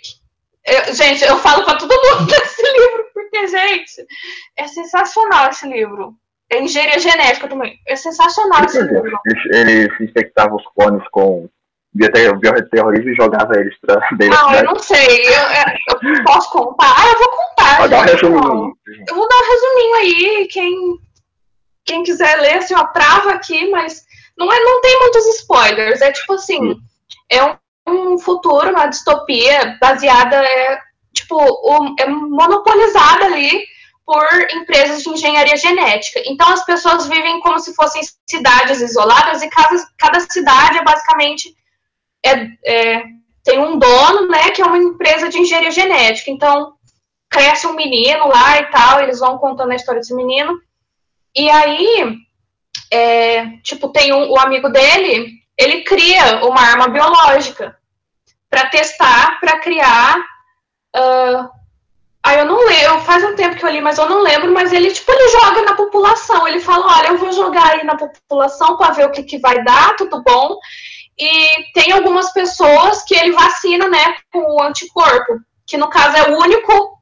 Eu- gente, eu falo pra todo mundo [laughs] desse livro, porque, gente, é sensacional esse livro. É engenharia genética também. É sensacional esse livro. Ele, ele se infectava os clones com bioter- bioterrorismo e jogava eles pra dentro Não, eu não sei. Eu, eu posso contar? Ah, eu vou contar. Pode dar um resuminho. Eu vou dar um resuminho aí, quem, quem quiser ler, assim, ó, trava aqui, mas não, é, não tem muitos spoilers. É tipo assim, é um, um futuro, uma distopia baseada, é, tipo, o- é monopolizada ali por empresas de engenharia genética. Então as pessoas vivem como se fossem cidades isoladas e cada, cada cidade é basicamente é, é, tem um dono, né, que é uma empresa de engenharia genética. Então cresce um menino lá e tal, eles vão contando a história desse menino. E aí, é, tipo, tem um, o amigo dele, ele cria uma arma biológica para testar, para criar. ah, Aí eu não lembro, faz um tempo que eu li, mas eu não lembro, mas ele, tipo, ele joga na população. Ele fala, olha, eu vou jogar aí na população para ver o que, que vai dar, tudo bom. E tem algumas pessoas que ele vacina, né, com o anticorpo, que no caso é o único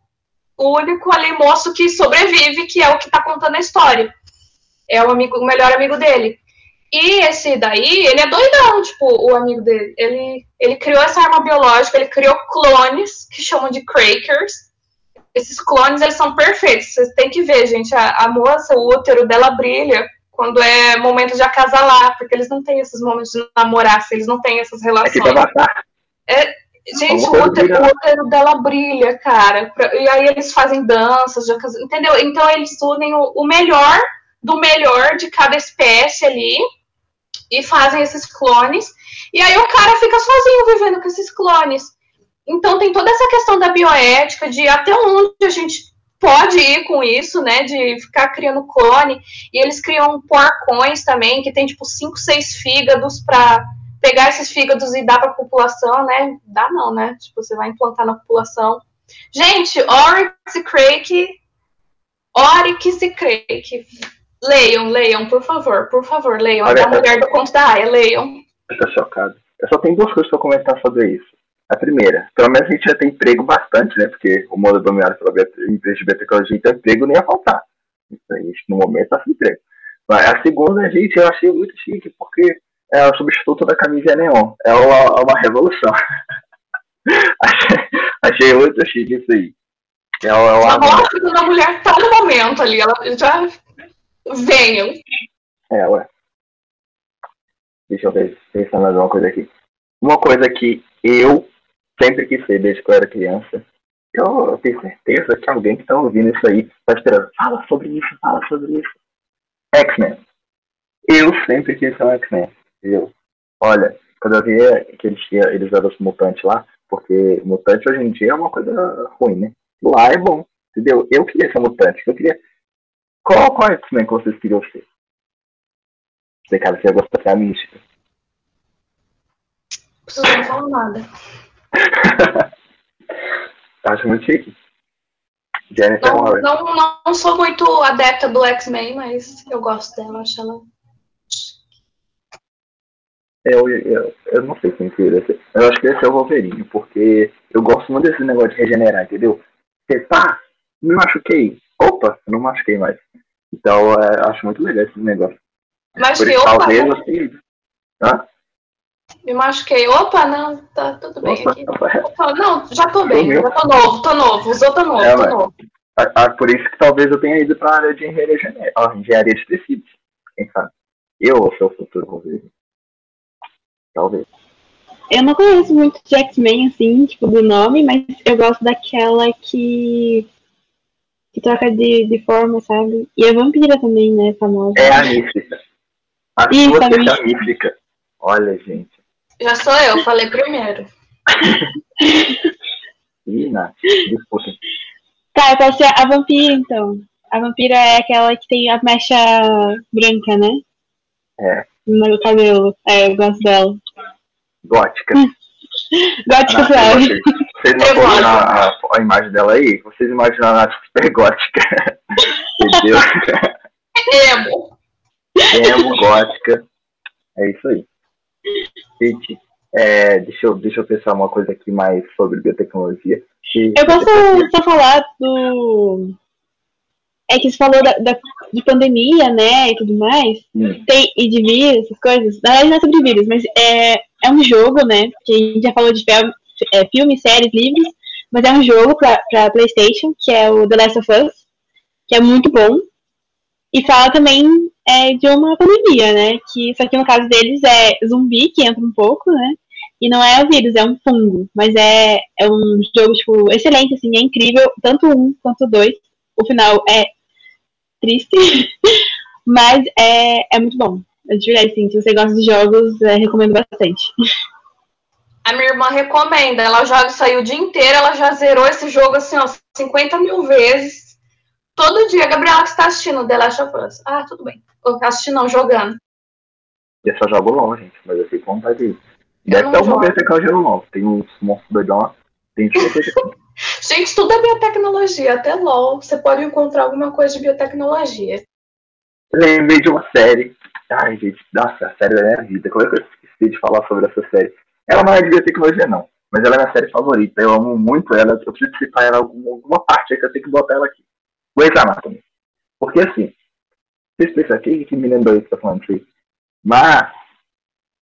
o único ali moço que sobrevive, que é o que tá contando a história. É o amigo, o melhor amigo dele. E esse daí, ele é doidão, tipo, o amigo dele. Ele, ele criou essa arma biológica, ele criou clones, que chamam de Crakers. Esses clones, eles são perfeitos. Vocês têm que ver, gente. A, a moça, o útero dela brilha quando é momento de acasalar, porque eles não têm esses momentos de namorar, se eles não têm essas pra relações. matar. Gente, o útero, o útero dela brilha, cara. E aí eles fazem danças, de entendeu? Então eles unem o, o melhor do melhor de cada espécie ali e fazem esses clones. E aí o cara fica sozinho vivendo com esses clones. Então tem toda essa questão da bioética, de até onde a gente pode ir com isso, né? De ficar criando clone. E eles criam porcões também, que tem tipo 5, 6 fígados pra pegar esses fígados e dar pra população, né? Dá não, né? Tipo, você vai implantar na população. Gente, Oryx e Crake. Oryx e Crake. Leiam, leiam, por favor, por favor, leiam. Olha, a mulher do conto da Aya, leiam. Eu tô chocado. Eu só tenho duas coisas pra comentar sobre isso. A primeira, pelo menos a gente já tem emprego bastante, né? Porque o mundo é dominado pela empresa de biotecnologia, então emprego nem ia faltar. Aí, a gente, no momento tá sem emprego. Mas a segunda, gente, eu achei muito chique, porque é o substituto da camisa neon. É uma, uma revolução. [laughs] achei, achei muito chique isso aí. É uma, é A uma, morte da mulher tá no momento ali, ela já. Venham. É, ué. Deixa eu ver, pensar mais uma coisa aqui. Uma coisa que eu sempre quis ser desde que eu era criança. Eu, tenho certeza que alguém que tá ouvindo isso aí tá esperando. Fala sobre isso, fala sobre isso. X-Men. Eu sempre quis ser um X-Men. Eu. Olha, quando eu via que eles, eles eram os mutantes lá, porque mutante hoje em dia é uma coisa ruim, né? Lá é bom, entendeu? Eu queria ser mutante. Eu queria. Qual, qual X-Men que vocês queriam ser? Você, cara, você ia gostar da mística. Não preciso nem falar nada. [laughs] Acho muito chique. Jennifer Não, não, não sou muito adepta do X-Men, mas eu gosto dela, acho ela. Eu, eu, eu não sei quem que ia ser. Eu acho que esse é o Wolverine, porque eu gosto muito desse negócio de regenerar, entendeu? Você tá, me machuquei. Opa, eu não machuquei mais. Então, é, acho muito legal esse negócio. Mas Por que, isso, opa, talvez, assim. Hã? me machuquei. Opa, não, tá tudo bem Opa, aqui. opa, Opa, não, já tô bem, Sumiu. já tô novo, tô novo, usou tô novo, É, tô mas- novo. Ah, ah, por isso que talvez eu tenha ido pra área de engenharia, ó, engenharia de tecidos. Quem sabe? Eu ou seu futuro Wolverine. Talvez. Eu não conheço muito de X-Men, assim, tipo, do nome, mas eu gosto daquela que. Que troca de, de forma, sabe? E a vampira também, né, famosa. É a mística. A Isso, sua a é a mística. Olha, gente. Já sou eu, falei primeiro. [laughs] Ih, Nath, disputa. Tá, eu posso ser a vampira, então. A vampira é aquela que tem a mecha branca, né? É. No cabelo. É, eu gosto dela. Gótica. [laughs] Gótica suave. Vocês, não a, a, imagem dela aí? Vocês imaginam a Nath super gótica. [laughs] Entendeu? Emo. Emo, gótica. É isso aí. Gente, é, deixa, eu, deixa eu pensar uma coisa aqui mais sobre biotecnologia. Que- Eu posso só falar do. É que você falou da, da- de pandemia, né? E tudo mais. Hum, Tem, e de vírus, essas coisas. Na verdade, não é sobre vírus, mas é, é um jogo, né? Que a gente já falou de fel- é, filmes, séries, livros. Mas é um jogo pra, pra PlayStation, que é o The Last of Us, que é muito bom. E fala também é, de uma pandemia, né? Que só que no caso deles é zumbi, que entra um pouco, né? E não é o vírus, é um fungo. Mas é, é um jogo, tipo, excelente, assim, é incrível, tanto um quanto dois. O final é triste, [laughs] mas é, é muito bom. É de verdade, assim, se você gosta de jogos, é, recomendo bastante. [laughs] A minha irmã recomenda. Ela joga isso aí o dia inteiro. Ela já zerou esse jogo assim, ó, 50 mil vezes. Todo dia. Gabriela, que está assistindo The Last of Us. Ah, tudo bem. Ou assistindo, não, jogando. eu só jogo LOL, gente, mas eu fico com vontade de. Deve ter alguma vez que eu jogo LOL. Tem uns monstros doidão lá. Tem coisa. [laughs] Gente, tudo é biotecnologia. Até LOL. Você pode encontrar alguma coisa de biotecnologia. Lembrei de uma série. Ai, gente, nossa, a série da minha vida. Como é que eu esqueci de falar sobre essa série? Ela não é de biotecnologia, não. Mas ela é minha série favorita. Eu amo muito ela. Eu preciso citar ela em alguma, parte aí que eu tenho que botar ela aqui. Grey's Anatomy. Porque assim, vocês pensam aqui que me lembrou isso que eu tô falando aí. Mas,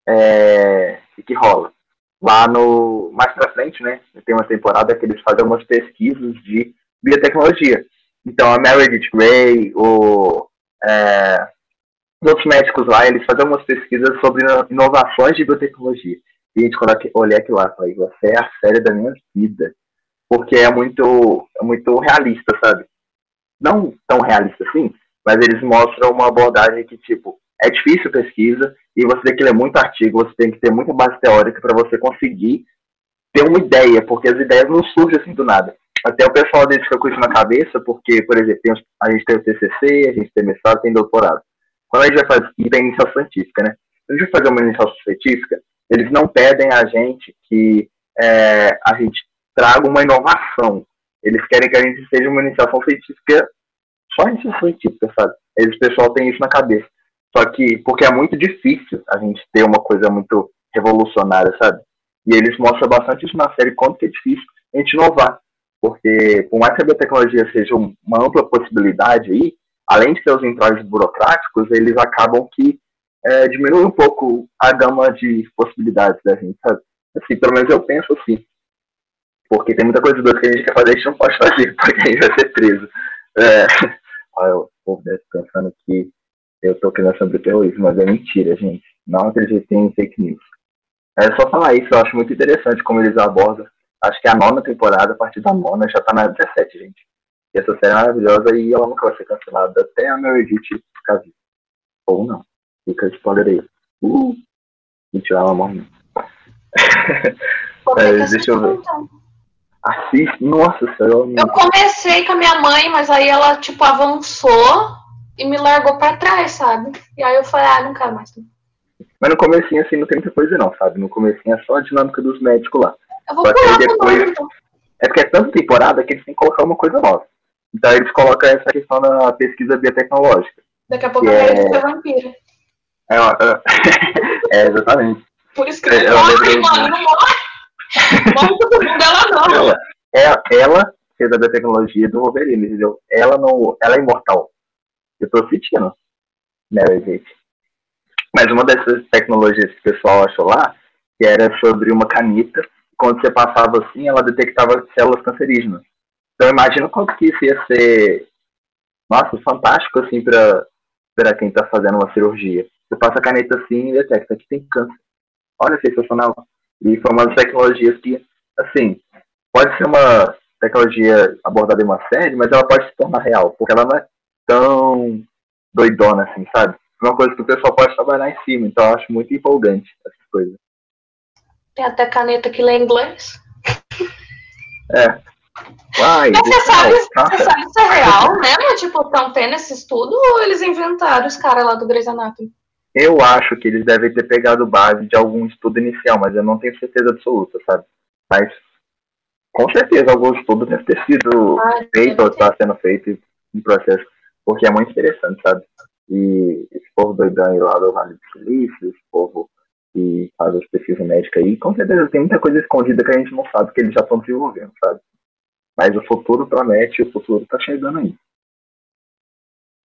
é, o que rola? Lá no, mais pra frente, né, tem uma temporada que eles fazem algumas pesquisas de biotecnologia. Então, a Meredith Grey, o, é, os outros médicos lá, eles fazem algumas pesquisas sobre ino- inovações de biotecnologia. Gente, quando eu olhei aquilo lá, falei, você é a série da minha vida. Porque é muito, é muito realista, sabe? Não tão realista assim, mas eles mostram uma abordagem que, tipo, é difícil pesquisa e você tem que ler muito artigo, você tem que ter muita base teórica para você conseguir ter uma ideia, porque as ideias não surgem assim do nada. Até o pessoal deles fica com isso na cabeça, porque, por exemplo, tem a gente tem o TCC, a gente tem mestrado, tem doutorado. Quando a gente vai fazer, e tem iniciação científica, né? A gente vai fazer uma iniciação científica, eles não pedem a gente que é, a gente traga uma inovação. Eles querem que a gente seja uma iniciação científica, só iniciação científica, sabe? Eles, pessoal tem isso na cabeça. Só que, porque é muito difícil a gente ter uma coisa muito revolucionária, sabe? E eles mostram bastante isso na série, quanto que é difícil a gente inovar. Porque, por mais que a biotecnologia seja um- uma ampla possibilidade aí, além de ter os entraves burocráticos, eles acabam que é, diminuem um pouco a gama de possibilidades da gente, sabe? Assim, pelo menos eu penso assim. Porque tem muita coisa doida que a gente quer fazer e a gente não pode fazer, [laughs] porque a gente vai ser preso. É, [laughs] olha, o povo deve pensando que eu tô querendo sobre terrorismo, mas é mentira, gente. Não acreditem em fake news. É só falar isso, eu acho muito interessante como eles abordam. Acho que a nona temporada, a partir da nona, já tá na 17, gente. E essa série é maravilhosa e ela nunca vai ser cancelada até a Meredith ficar viva. Ou não. Fica spoiler aí. Uh! Mentira, ela morre. É, deixa eu ver. então. Assiste. Nossa, senhora. Eu comecei com a minha mãe, mas aí ela, tipo, avançou e me largou pra trás, sabe? E aí eu falei, ah, não quero mais. Mas no comecinho, assim, não tem muita coisa não, sabe? No comecinho é só a dinâmica dos médicos lá. Eu vou Só pular depois- então. É porque é tanta temporada que eles têm que colocar uma coisa nova. Então eles colocam essa questão da pesquisa biotecnológica. Daqui a pouco eu Yeah. quero ser vampira. É, ó, é, [laughs] é, exatamente. Por isso que É, eu morre, lembrei mano, não morre. [laughs] Morre todo mundo, ela não. Ela, é, ela fez a biotecnologia do Wolverine, entendeu? Ela não. Ela é imortal. Eu tô sentindo. Né, gente? Mas uma dessas tecnologias que o pessoal achou lá, que era sobre uma caneta, quando você passava assim, ela detectava células cancerígenas. Então imagina quanto que isso ia ser, nossa, fantástico assim para para quem tá fazendo uma cirurgia. Você passa a caneta assim e detecta que tem câncer. Olha, sensacional. E foi uma das tecnologias que, assim, pode ser uma tecnologia abordada em uma série, mas ela pode se tornar real, porque ela não é tão doidona assim, sabe? É uma coisa que o pessoal pode trabalhar em cima, então eu acho muito empolgante essas coisas. Tem até caneta que lê inglês. É. Uai, Mas você sabe, você sabe se é real mesmo? Tipo, estão tendo esse estudo ou eles inventaram os caras lá do Grey's Anatomy? Eu acho que eles devem ter pegado base de algum estudo inicial, mas eu não tenho certeza absoluta, sabe? Mas com certeza algum estudo deve ter sido Ah, feito ou está sendo feito em processo, porque é muito interessante, sabe? E esse povo doidão aí lá do Vale do Silício, esse povo que faz as pesquisas médicas aí, com certeza tem muita coisa escondida que a gente não sabe que eles já estão desenvolvendo, sabe? Mas o futuro promete, o futuro tá chegando aí.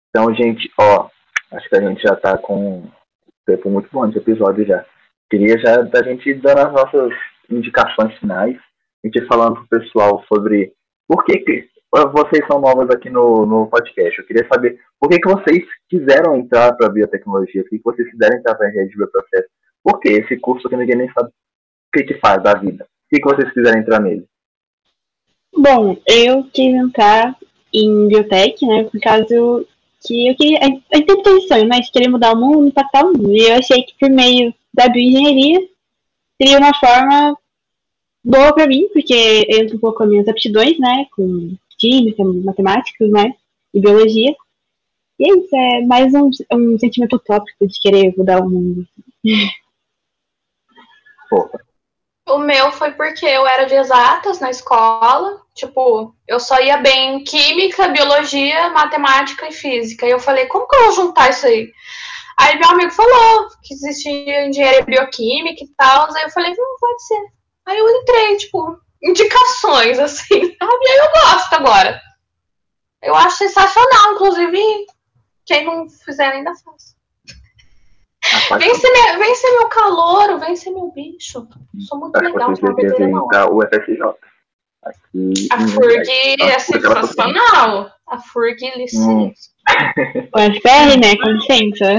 Então, gente, ó, acho que a gente já tá com tempo muito bom de episódio já. Queria já da gente dar as nossas indicações finais, a gente falando pro pessoal sobre por que, que vocês são novas aqui no, no podcast. Eu queria saber por que, que vocês quiseram entrar para biotecnologia, por que, que vocês quiseram entrar para engenharia de bioprocesso. Por que esse curso que ninguém nem sabe o que, que faz da vida? Por que, que vocês quiseram entrar nele? Bom, eu quis entrar em biotech, né? Por causa que eu queria. A gente sempre esse sonho, né? De querer mudar o mundo, impactar o mundo. E eu achei que por meio da bioengenharia seria uma forma boa pra mim, porque entra um pouco com as minhas aptidões, né? Com química, matemática, né? E biologia. E é isso, é mais um, um sentimento utópico de querer mudar o mundo. O meu foi porque eu era de exatas na escola. Tipo, eu só ia bem em química, biologia, matemática e física. E eu falei, como que eu vou juntar isso aí? Aí meu amigo falou que existia engenharia bioquímica e tal. Aí eu falei, não, pode ser. Aí eu entrei, tipo, indicações, assim? E [laughs] aí eu gosto agora. Eu acho sensacional, inclusive, quem não fizer ainda faz. Vem ser, meu, vem ser meu calouro, vem ser meu bicho. Sou muito Acho que legal, sou uma deveriam peteira vir não. para o FSJ. Aqui A em FURG é. Ela- sensacional. A FURG, Hum. licença. O FR, né? Com licença.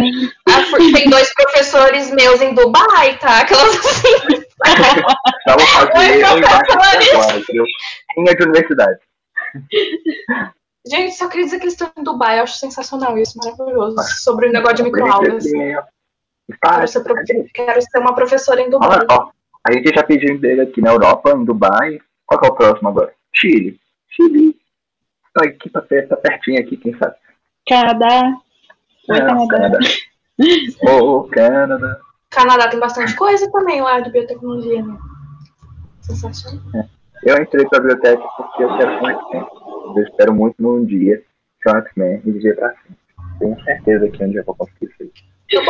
A FURG tem dois professores meus em Dubai, tá? Aquelas assim. [laughs] Um agora, entendeu? Linha de universidade. Gente, só queria dizer que eles estão em Dubai. Eu acho sensacional isso, maravilhoso. Sobre o negócio de microaulas. Quero ser, prof- quero ser uma professora em Dubai. Olha, ó, a gente já pediu emprego aqui na Europa, em Dubai. Qual que é o próximo agora? Chile. Chile. Tá aqui, tá, perto, tá pertinho aqui, quem sabe? Canadá. Oi, Ah, Canadá. Canadá. [laughs] Ô, Canadá. Canadá tem bastante coisa também lá de biotecnologia, né? Sensacional. Eu entrei pra biblioteca porque eu quero ser um X-Men. Eu espero muito num dia ser um X-Men e viver pra sempre. Tenho certeza que um dia eu vou conseguir isso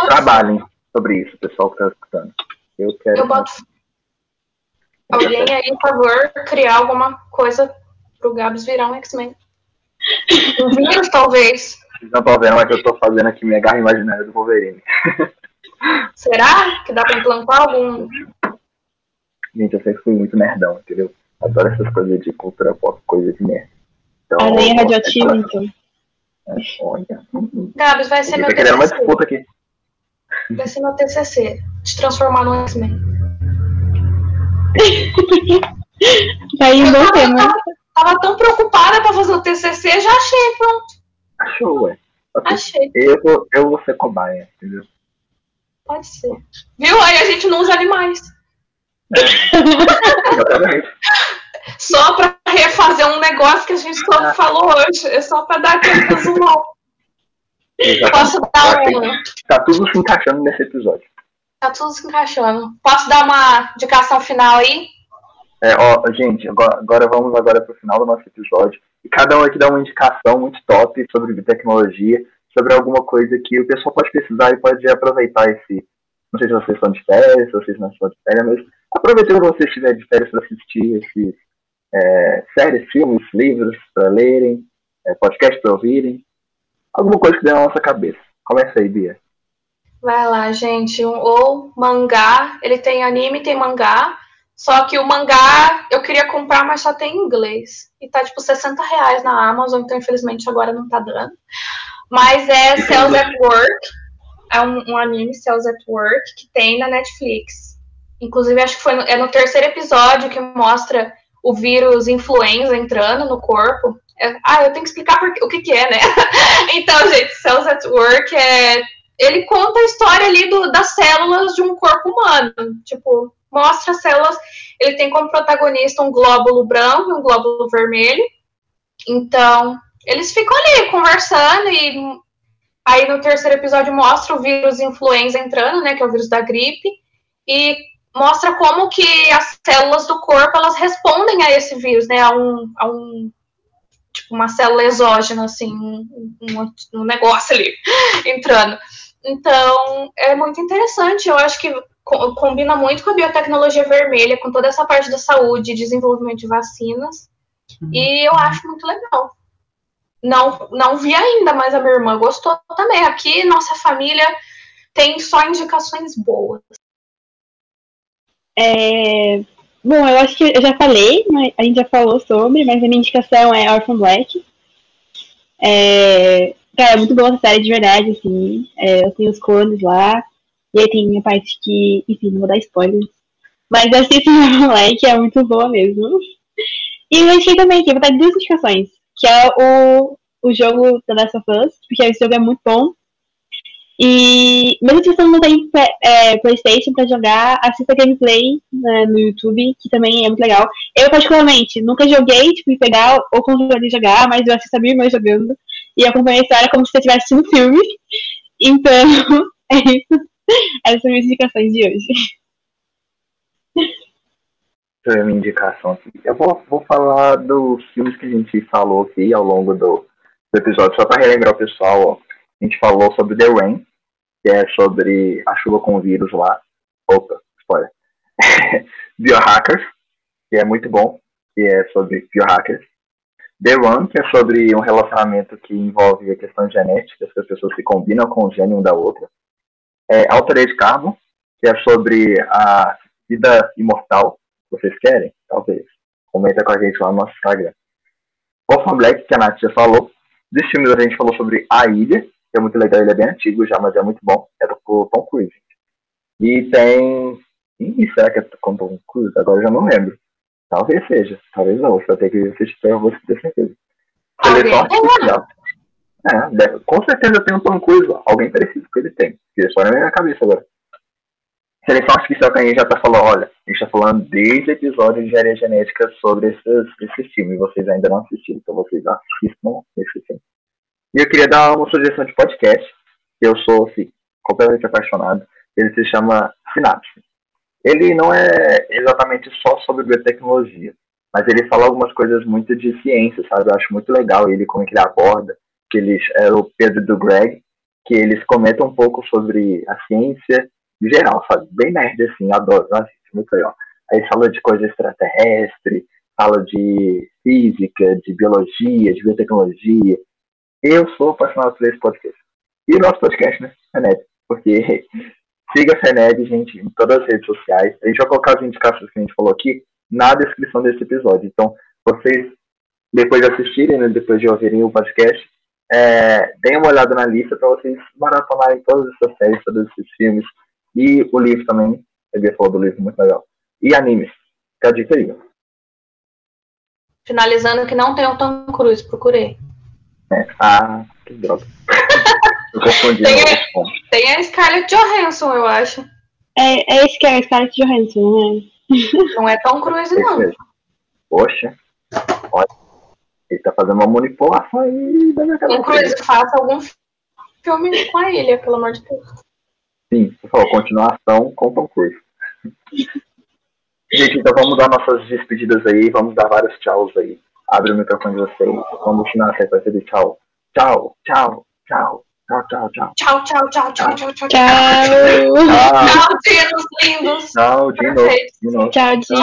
Trabalhem sobre isso, pessoal que tá escutando. Eu quero. eu boto alguém aí, por favor, criar alguma coisa pro Gabs virar um X-Men. Um vírus, talvez. Vocês não estão vendo, mas eu tô fazendo aqui minha garra imaginária do Wolverine. Será que dá pra implantar algum? Gente, eu sempre fui muito nerdão, entendeu? Adoro essas coisas de cultura pop, coisa de merda. Então, Aranha eu- radioativa, então. Olha. hum, Gabs, vai ser Eu meu tô querendo uma disputa aqui. Vai ser meu TCC. Te transformar num X-Men. Tá [laughs] aí um Eu bom tava, tema. tava- tava tão preocupada pra fazer o TCC, já achei, pronto. Achou, ué. Achei. Eu vou, eu vou ser cobaia, entendeu? Pode ser. Viu? Aí a gente não usa animais. [laughs] Exatamente. Só pra refazer um negócio que a gente só falou hoje. É só pra dar aquele [laughs] Posso dar Exatamente. um. Tá tudo se encaixando nesse episódio. Tá tudo se encaixando. Posso dar uma indicação final aí? É, ó, gente, agora, agora vamos agora pro final do nosso episódio. E cada um aqui dá uma indicação muito top sobre tecnologia, sobre alguma coisa que o pessoal pode pesquisar e pode aproveitar esse. Não sei se vocês estão de férias, se vocês não estão de férias, mas aproveitando que vocês estiverem de férias para assistir esses é, séries, filmes, livros para lerem, é, podcast para ouvirem. Alguma coisa que dê na nossa cabeça. Começa aí, Bia. Vai lá, gente. Ou mangá. Ele tem anime, tem mangá. Só que o mangá eu queria comprar, mas só tem em inglês. E tá tipo 60 reais na Amazon, então infelizmente agora não tá dando. Mas é Cells at Work. É um, um anime, Cells at Work, que tem na Netflix. Inclusive, acho que foi no, é no terceiro episódio que mostra o vírus influenza entrando no corpo. Ah, eu tenho que explicar por, o que, que é, né? [laughs] então, gente, Cells at Work é ele conta a história ali do- das células de um corpo humano. Tipo, mostra células. Ele tem como protagonista um glóbulo branco e um glóbulo vermelho. Então, eles ficam ali conversando e aí no terceiro episódio mostra o vírus influenza entrando, né, que é o vírus da gripe, e mostra como que as células do corpo elas respondem a esse vírus, né, a um, a um tipo uma célula exógena, assim, um, um, um negócio ali [laughs] entrando. Então, é muito interessante. Eu acho que combina muito com a biotecnologia vermelha, com toda essa parte da saúde, desenvolvimento de vacinas. Uhum. E eu acho muito legal. Não, não vi ainda, mas a minha irmã gostou também. Aqui, nossa família tem só indicações boas. É... Bom, eu acho que eu já falei, a gente já falou sobre, mas a minha indicação é Orphan Black. É... Cara, é muito boa essa série de verdade, assim. É, eu tenho os clones lá. E aí tem a parte que, enfim, não vou dar spoilers. Mas eu assisti [laughs] Orphan Black, é muito boa mesmo. E eu achei também que vou dar duas indicações. Que é o, o jogo The Last of Us, porque esse jogo é muito bom. E mesmo se você não tem é, Playstation pra jogar, assista gameplay né, no YouTube, que também é muito legal. Eu, particularmente, nunca joguei, tipo, pegar o controle jogar, mas eu assisto a minha irmã jogando. E acompanhei a história como se eu estivesse assistindo filme. [laughs] Então, [laughs] é isso. Essas são as minhas indicações de hoje. Essa é a minha indicação aqui. Eu vou, vou falar dos filmes que a gente falou aqui ao longo do, do episódio, só para relembrar o pessoal, ó. A gente falou sobre The Rain, que é sobre a chuva com vírus lá. Opa, spoiler. [laughs] Biohackers, que é muito bom, que é sobre biohackers. The One, que é sobre um relacionamento que envolve a questão genética, que as pessoas se combinam com o gênio um da outra. É Altered Carbon, que é sobre a vida imortal. Vocês querem? Talvez. Comenta com a gente lá no nosso Instagram. Orphan Black, que a Nath já falou. Desse filme a gente falou sobre A Ilha, que é muito legal, ele é bem antigo já, mas é muito bom. É do Tom Cruise. E tem. Ih, será que é com Tom Cruise? Agora eu já não lembro. Talvez seja, talvez não. Você vai ter que assistir pra você ter certeza. Seleção artificial. É, com certeza tem um Tom Cruise, alguém parecido que ele tem. Porque só na minha cabeça agora. Seleção artificial que a gente já tá falando, olha, a gente tá falando desde o episódio de engenharia genética sobre esses, esses filmes, vocês ainda não assistiram, então vocês assistam esse filme. E eu queria dar uma sugestão de podcast, eu sou assim, completamente apaixonado. Ele se chama Sinapse. Ele não é exatamente só sobre biotecnologia, mas ele fala algumas coisas muito de ciência, sabe? Eu acho muito legal ele, como é que ele aborda, que eles, é o Pedro do Greg, que eles comentam um pouco sobre a ciência em geral, sabe? Bem nerd, assim, adoro, assisto, muito legal. Aí fala de coisa extraterrestre, fala de física, de biologia, de biotecnologia, eu sou apaixonado por esse podcast. E nosso podcast, né? Fened. Porque [laughs] siga a gente, em todas as redes sociais. A gente vai colocar as indicações que a gente falou aqui na descrição desse episódio. Então, vocês, depois de assistirem, né, depois de ouvirem o podcast, é, deem uma olhada na lista para vocês maratonarem todas essas séries, todos esses filmes. E o livro também. A Bia falou do livro, muito legal. E animes. Fica a dica aí. Finalizando que não tem o Tom Cruise, procurei. É. Ah, que droga. [laughs] eu confundi. Tem, a, tem a Scarlett Johansson, eu acho. É, é esse que é a Scarlett Johansson, não é? Não é Tom Cruise, não. Poxa. Olha. Ele tá fazendo uma manipulação aí da minha cabeça. Tom Cruise, faça algum filme com a ilha, pelo amor de Deus. Sim, por favor, continuação com Tom Cruise. [laughs] Gente, então vamos dar nossas despedidas aí, vamos dar vários tchauz aí abre o microfone de vocês. Vamos continuar a sequência de tchau. Tchau, tchau, tchau. Tchau, tchau, tchau. Tchau, tchau, tchau, tchau, tchau, tchau. Tchau, tchau, dinos lindos. Tchau, Dino. Tchau, Dino.